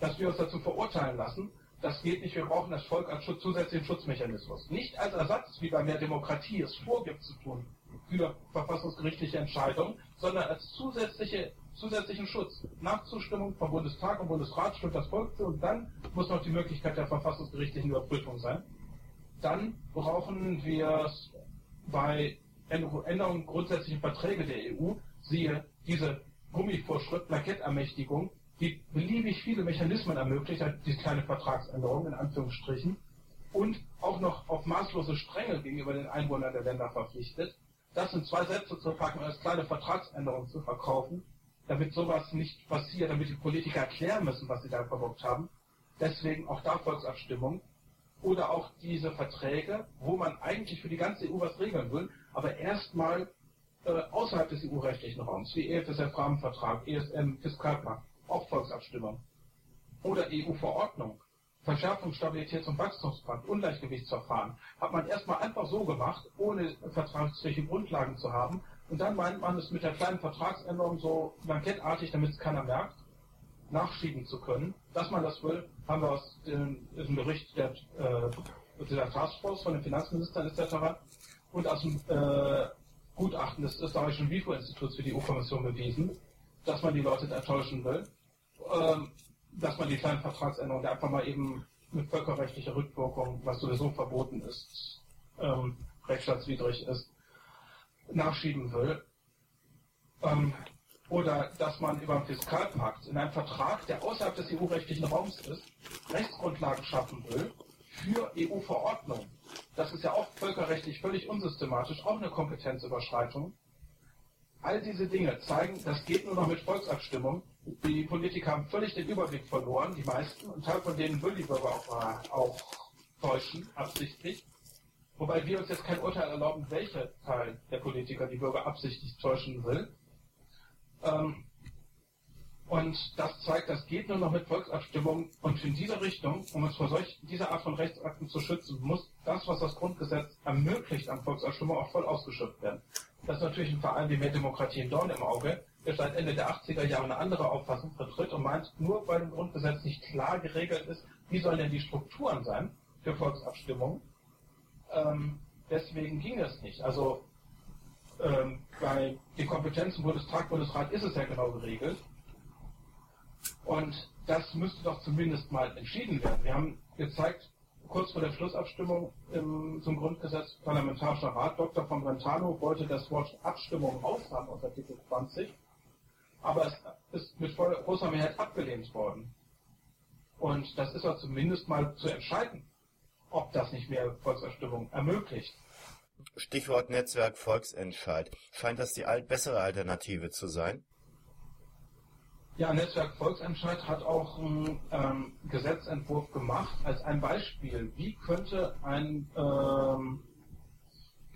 dass wir uns dazu verurteilen lassen. Das geht nicht. Wir brauchen das Volk als Schutz, zusätzlichen Schutzmechanismus. Nicht als Ersatz, wie bei mehr Demokratie es vorgibt zu tun, für verfassungsgerichtliche Entscheidungen, sondern als zusätzliche, zusätzlichen Schutz. Nach Zustimmung vom Bundestag und Bundesrat stimmt das Volk zu und dann muss noch die Möglichkeit der verfassungsgerichtlichen Überprüfung sein. Dann brauchen wir bei Änderungen grundsätzlichen Verträge der EU, siehe diese Gummivorschrift, Plakettermächtigung, die beliebig viele Mechanismen ermöglicht, diese kleine Vertragsänderung in Anführungsstrichen, und auch noch auf maßlose Strenge gegenüber den Einwohnern der Länder verpflichtet, das in zwei Sätze zu packen und als kleine Vertragsänderung zu verkaufen, damit sowas nicht passiert, damit die Politiker erklären müssen, was sie da verbockt haben. Deswegen auch da Volksabstimmung. Oder auch diese Verträge, wo man eigentlich für die ganze EU was regeln will, aber erstmal äh, außerhalb des EU-rechtlichen Raums, wie EFSF-Rahmenvertrag, ESM, Fiskalpakt, auch Volksabstimmung. Oder EU-Verordnung, Verschärfung, Stabilitäts- und Wachstumspakt, Ungleichgewichtsverfahren, hat man erstmal einfach so gemacht, ohne vertragliche Grundlagen zu haben. Und dann meint man es mit der kleinen Vertragsänderung so blankettartig, damit es keiner merkt, nachschieben zu können. Dass man das will, haben wir aus dem, dem Bericht der, äh, der Taskforce von den Finanzministern etc. und aus dem äh, Gutachten des österreichischen WIFO-Instituts für die EU-Kommission bewiesen, dass man die Leute enttäuschen will, ähm, dass man die kleinen Vertragsänderungen einfach mal eben mit völkerrechtlicher Rückwirkung, was sowieso verboten ist, ähm, rechtsstaatswidrig ist, nachschieben will. Ähm, oder dass man über einen Fiskalpakt in einem Vertrag, der außerhalb des EU-rechtlichen Raums ist, Rechtsgrundlagen schaffen will für EU-Verordnungen das ist ja auch völkerrechtlich völlig unsystematisch, auch eine Kompetenzüberschreitung. All diese Dinge zeigen, das geht nur noch mit Volksabstimmung. Die Politiker haben völlig den Überblick verloren, die meisten, und Teil von denen will die Bürger auch, auch täuschen, absichtlich. Wobei wir uns jetzt kein Urteil erlauben, welcher Teil der Politiker die Bürger absichtlich täuschen will. Ähm, und das zeigt, das geht nur noch mit Volksabstimmung. Und in dieser Richtung, um uns vor solch, dieser Art von Rechtsakten zu schützen, muss das, was das Grundgesetz ermöglicht an Volksabstimmung, auch voll ausgeschöpft werden. Das ist natürlich ein Verein wie Mehr Demokratie in Dorn im Auge, der seit Ende der 80er Jahre eine andere Auffassung vertritt und meint, nur weil im Grundgesetz nicht klar geregelt ist, wie sollen denn die Strukturen sein für Volksabstimmungen, ähm, deswegen ging es nicht. Also ähm, bei den Kompetenzen Bundestag, Bundesrat ist es ja genau geregelt. Und das müsste doch zumindest mal entschieden werden. Wir haben gezeigt, kurz vor der Schlussabstimmung im, zum Grundgesetz Parlamentarischer Rat, Dr. von Brentano wollte das Wort Abstimmung raushaben aus Artikel 20, aber es ist mit großer Mehrheit abgelehnt worden. Und das ist doch zumindest mal zu entscheiden, ob das nicht mehr Volksabstimmung ermöglicht. Stichwort Netzwerk Volksentscheid. Scheint das die bessere Alternative zu sein? Ja, Netzwerk Volksentscheid hat auch einen ähm, Gesetzentwurf gemacht als ein Beispiel. Wie könnte ein, ähm,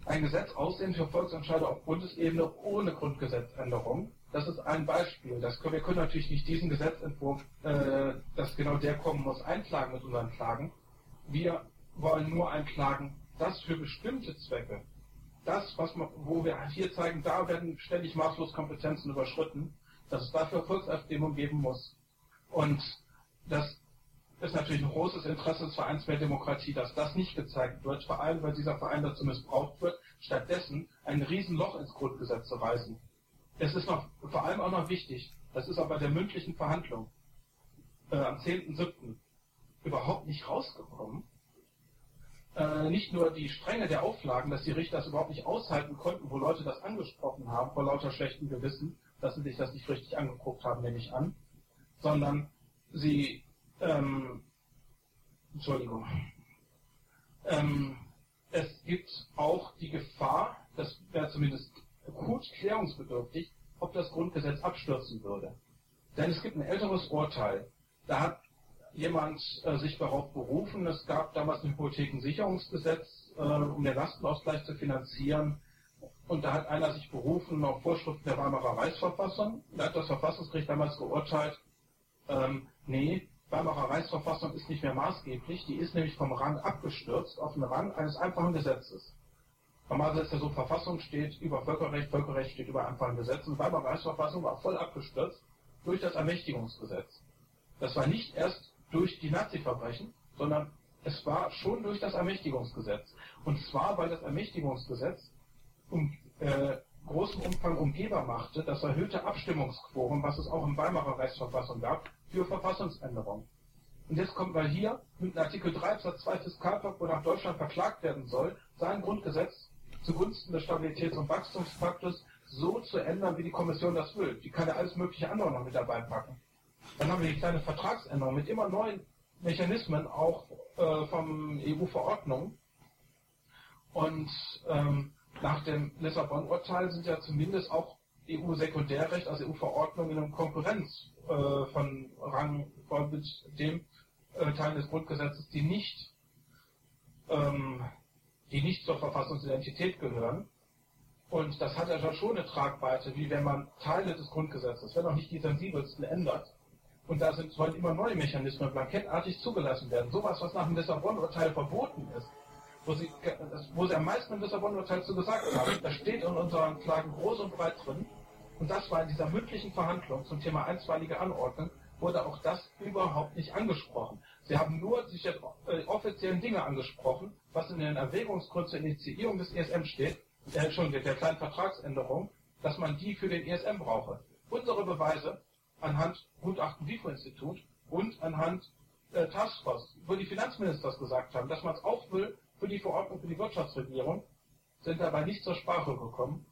ein Gesetz aussehen für Volksentscheide auf Bundesebene ohne Grundgesetzänderung? Das ist ein Beispiel. Das können, wir können natürlich nicht diesen Gesetzentwurf, äh, dass genau der kommen muss, einklagen mit unseren Klagen. Wir wollen nur einklagen, dass für bestimmte Zwecke, das, was man, wo wir hier zeigen, da werden ständig maßlos Kompetenzen überschritten, dass es dafür Volksabstimmung geben muss. Und das ist natürlich ein großes Interesse des Vereins mehr Demokratie, dass das nicht gezeigt wird, vor allem weil dieser Verein dazu missbraucht wird, stattdessen ein Riesenloch ins Grundgesetz zu reißen. Es ist noch, vor allem auch noch wichtig, das ist aber der mündlichen Verhandlung äh, am 10.7. überhaupt nicht rausgekommen. Äh, nicht nur die Strenge der Auflagen, dass die Richter das überhaupt nicht aushalten konnten, wo Leute das angesprochen haben, vor lauter schlechtem Gewissen, dass sie sich das nicht richtig angeguckt haben, nehme ich an, sondern sie, ähm, Entschuldigung, ähm, es gibt auch die Gefahr, das wäre zumindest gut klärungsbedürftig, ob das Grundgesetz abstürzen würde. Denn es gibt ein älteres Urteil, da hat jemand äh, sich darauf berufen, es gab damals ein Hypothekensicherungsgesetz, äh, um den Lastenausgleich zu finanzieren, und da hat einer sich berufen auf Vorschriften der Weimarer Reichsverfassung. Da hat das Verfassungsgericht damals geurteilt, ähm, nee, Weimarer Reichsverfassung ist nicht mehr maßgeblich, die ist nämlich vom Rang abgestürzt auf den Rang eines einfachen Gesetzes. Normalerweise ist ja so, Verfassung steht über Völkerrecht, Völkerrecht steht über einfachen Gesetzen. Weimarer Reichsverfassung war voll abgestürzt durch das Ermächtigungsgesetz. Das war nicht erst durch die Nazi-Verbrechen, sondern es war schon durch das Ermächtigungsgesetz. Und zwar, weil das Ermächtigungsgesetz um, äh, großem Umfang umgehbar machte, das erhöhte Abstimmungsquorum, was es auch in Weimarer Rechtsverfassung gab, für Verfassungsänderungen. Und jetzt kommt mal hier mit Artikel 3 Absatz 2 Fiskalpakt, wonach Deutschland verklagt werden soll, sein Grundgesetz zugunsten des Stabilitäts- und Wachstumspaktes so zu ändern, wie die Kommission das will. Die kann ja alles mögliche andere noch mit dabei packen. Dann haben wir die kleine Vertragsänderung mit immer neuen Mechanismen, auch äh, vom EU-Verordnung. Und ähm, nach dem Lissabon-Urteil sind ja zumindest auch EU-Sekundärrecht, also EU-Verordnungen in Konkurrenz äh, von Rang von dem äh, Teil des Grundgesetzes, die nicht, ähm, die nicht zur Verfassungsidentität gehören. Und das hat ja schon eine Tragweite, wie wenn man Teile des Grundgesetzes, wenn auch nicht die sensibelsten, ändert. Und da sind, sollen immer neue Mechanismen blankettartig zugelassen werden. Sowas, was nach dem Lissabon-Urteil verboten ist, wo sie, wo sie am meisten im Lissabon-Urteil zu gesagt haben. Das steht in unseren Klagen groß und breit drin. Und das war in dieser mündlichen Verhandlung zum Thema einstweilige Anordnung, wurde auch das überhaupt nicht angesprochen. Sie haben nur sich jetzt äh, offiziellen Dinge angesprochen, was in den Erwägungsgründen zur Initiierung des ESM steht, äh, schon der kleinen Vertragsänderung, dass man die für den ESM brauche. Unsere Beweise anhand Gutachten WIFO-Institut und anhand äh, Taskforce, wo die Finanzminister gesagt haben, dass man es auch will, für die Verordnung für die Wirtschaftsregierung sind dabei nicht zur Sprache gekommen.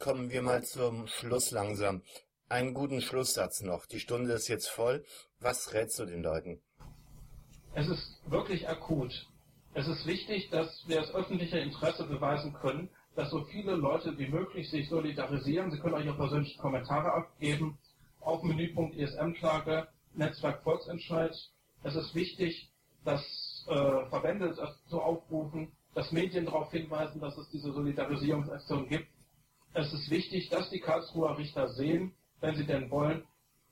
Kommen wir mal zum Schluss langsam. Einen guten Schlusssatz noch. Die Stunde ist jetzt voll. Was rätst du den Leuten? Es ist wirklich akut. Es ist wichtig, dass wir das öffentliche Interesse beweisen können, dass so viele Leute wie möglich sich solidarisieren. Sie können auch persönliche Kommentare abgeben auf Menüpunkt ESM-Klage, Netzwerk Volksentscheid. Es ist wichtig, dass äh, Verbände dazu aufrufen, dass Medien darauf hinweisen, dass es diese Solidarisierungsaktion gibt. Es ist wichtig, dass die Karlsruher Richter sehen, wenn sie denn wollen,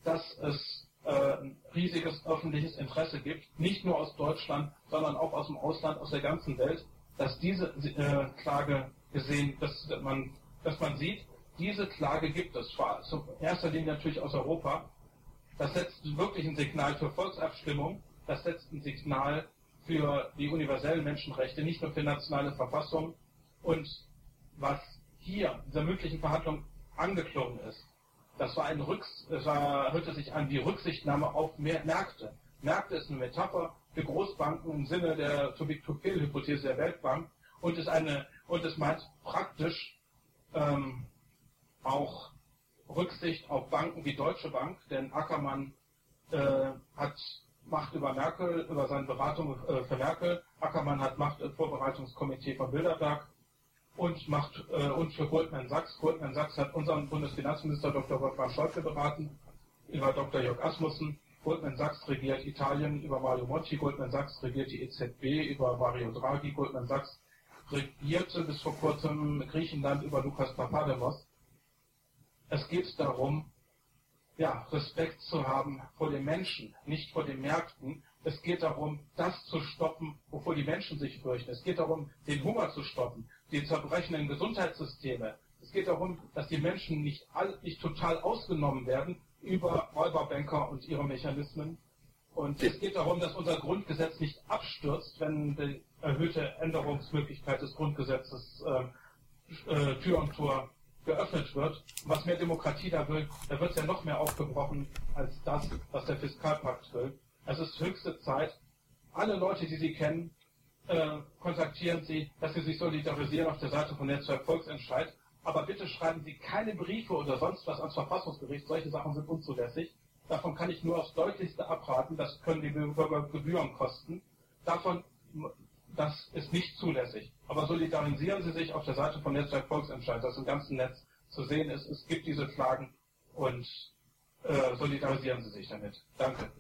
dass es äh, riesiges öffentliches Interesse gibt, nicht nur aus Deutschland, sondern auch aus dem Ausland, aus der ganzen Welt, dass diese äh, Klage gesehen, dass man, dass man sieht, diese Klage gibt es, zwar in erster Linie natürlich aus Europa. Das setzt wirklich ein Signal für Volksabstimmung, das setzt ein Signal für die universellen Menschenrechte, nicht nur für nationale Verfassung. Und was hier in dieser mündlichen Verhandlung angeklungen ist, Das war ein Rücks, das war, hörte sich an wie Rücksichtnahme auf mehr Märkte. Märkte ist eine Metapher für Großbanken im Sinne der Too-Big-to-Fail-Hypothese der Weltbank und ist eine und es meint praktisch ähm, auch Rücksicht auf Banken wie Deutsche Bank, denn Ackermann äh, hat Macht über Merkel, über seine Beratung äh, für Merkel. Ackermann hat Macht im Vorbereitungskomitee von Bilderberg und Macht äh, und für Goldman Sachs. Goldman Sachs hat unseren Bundesfinanzminister Dr. Wolfgang Schäuble beraten über Dr. Jörg Asmussen. Goldman Sachs regiert Italien über Mario Monti. Goldman Sachs regiert die EZB über Mario Draghi. Goldman Sachs regierte bis vor kurzem Griechenland über Lukas Papademos. Es geht darum, ja, Respekt zu haben vor den Menschen, nicht vor den Märkten. Es geht darum, das zu stoppen, wovor die Menschen sich fürchten. Es geht darum, den Hunger zu stoppen, die zerbrechenden Gesundheitssysteme. Es geht darum, dass die Menschen nicht, all, nicht total ausgenommen werden über Räuberbanker und ihre Mechanismen. Und es geht darum, dass unser Grundgesetz nicht abstürzt, wenn die erhöhte Änderungsmöglichkeit des Grundgesetzes äh, äh, Tür und Tor geöffnet wird. was mehr Demokratie da will, da wird es ja noch mehr aufgebrochen als das, was der Fiskalpakt will. Es ist höchste Zeit, alle Leute, die Sie kennen, äh, kontaktieren Sie, dass Sie sich solidarisieren auf der Seite von Netzwerk Volksentscheid. Aber bitte schreiben Sie keine Briefe oder sonst was ans Verfassungsgericht. Solche Sachen sind unzulässig. Davon kann ich nur aufs Deutlichste abraten. Das können die Bürger Gebühren kosten. Davon das ist nicht zulässig. Aber solidarisieren Sie sich auf der Seite von Netzwerk Volksentscheid, das im ganzen Netz zu sehen ist. Es gibt diese Klagen und äh, solidarisieren Sie sich damit. Danke.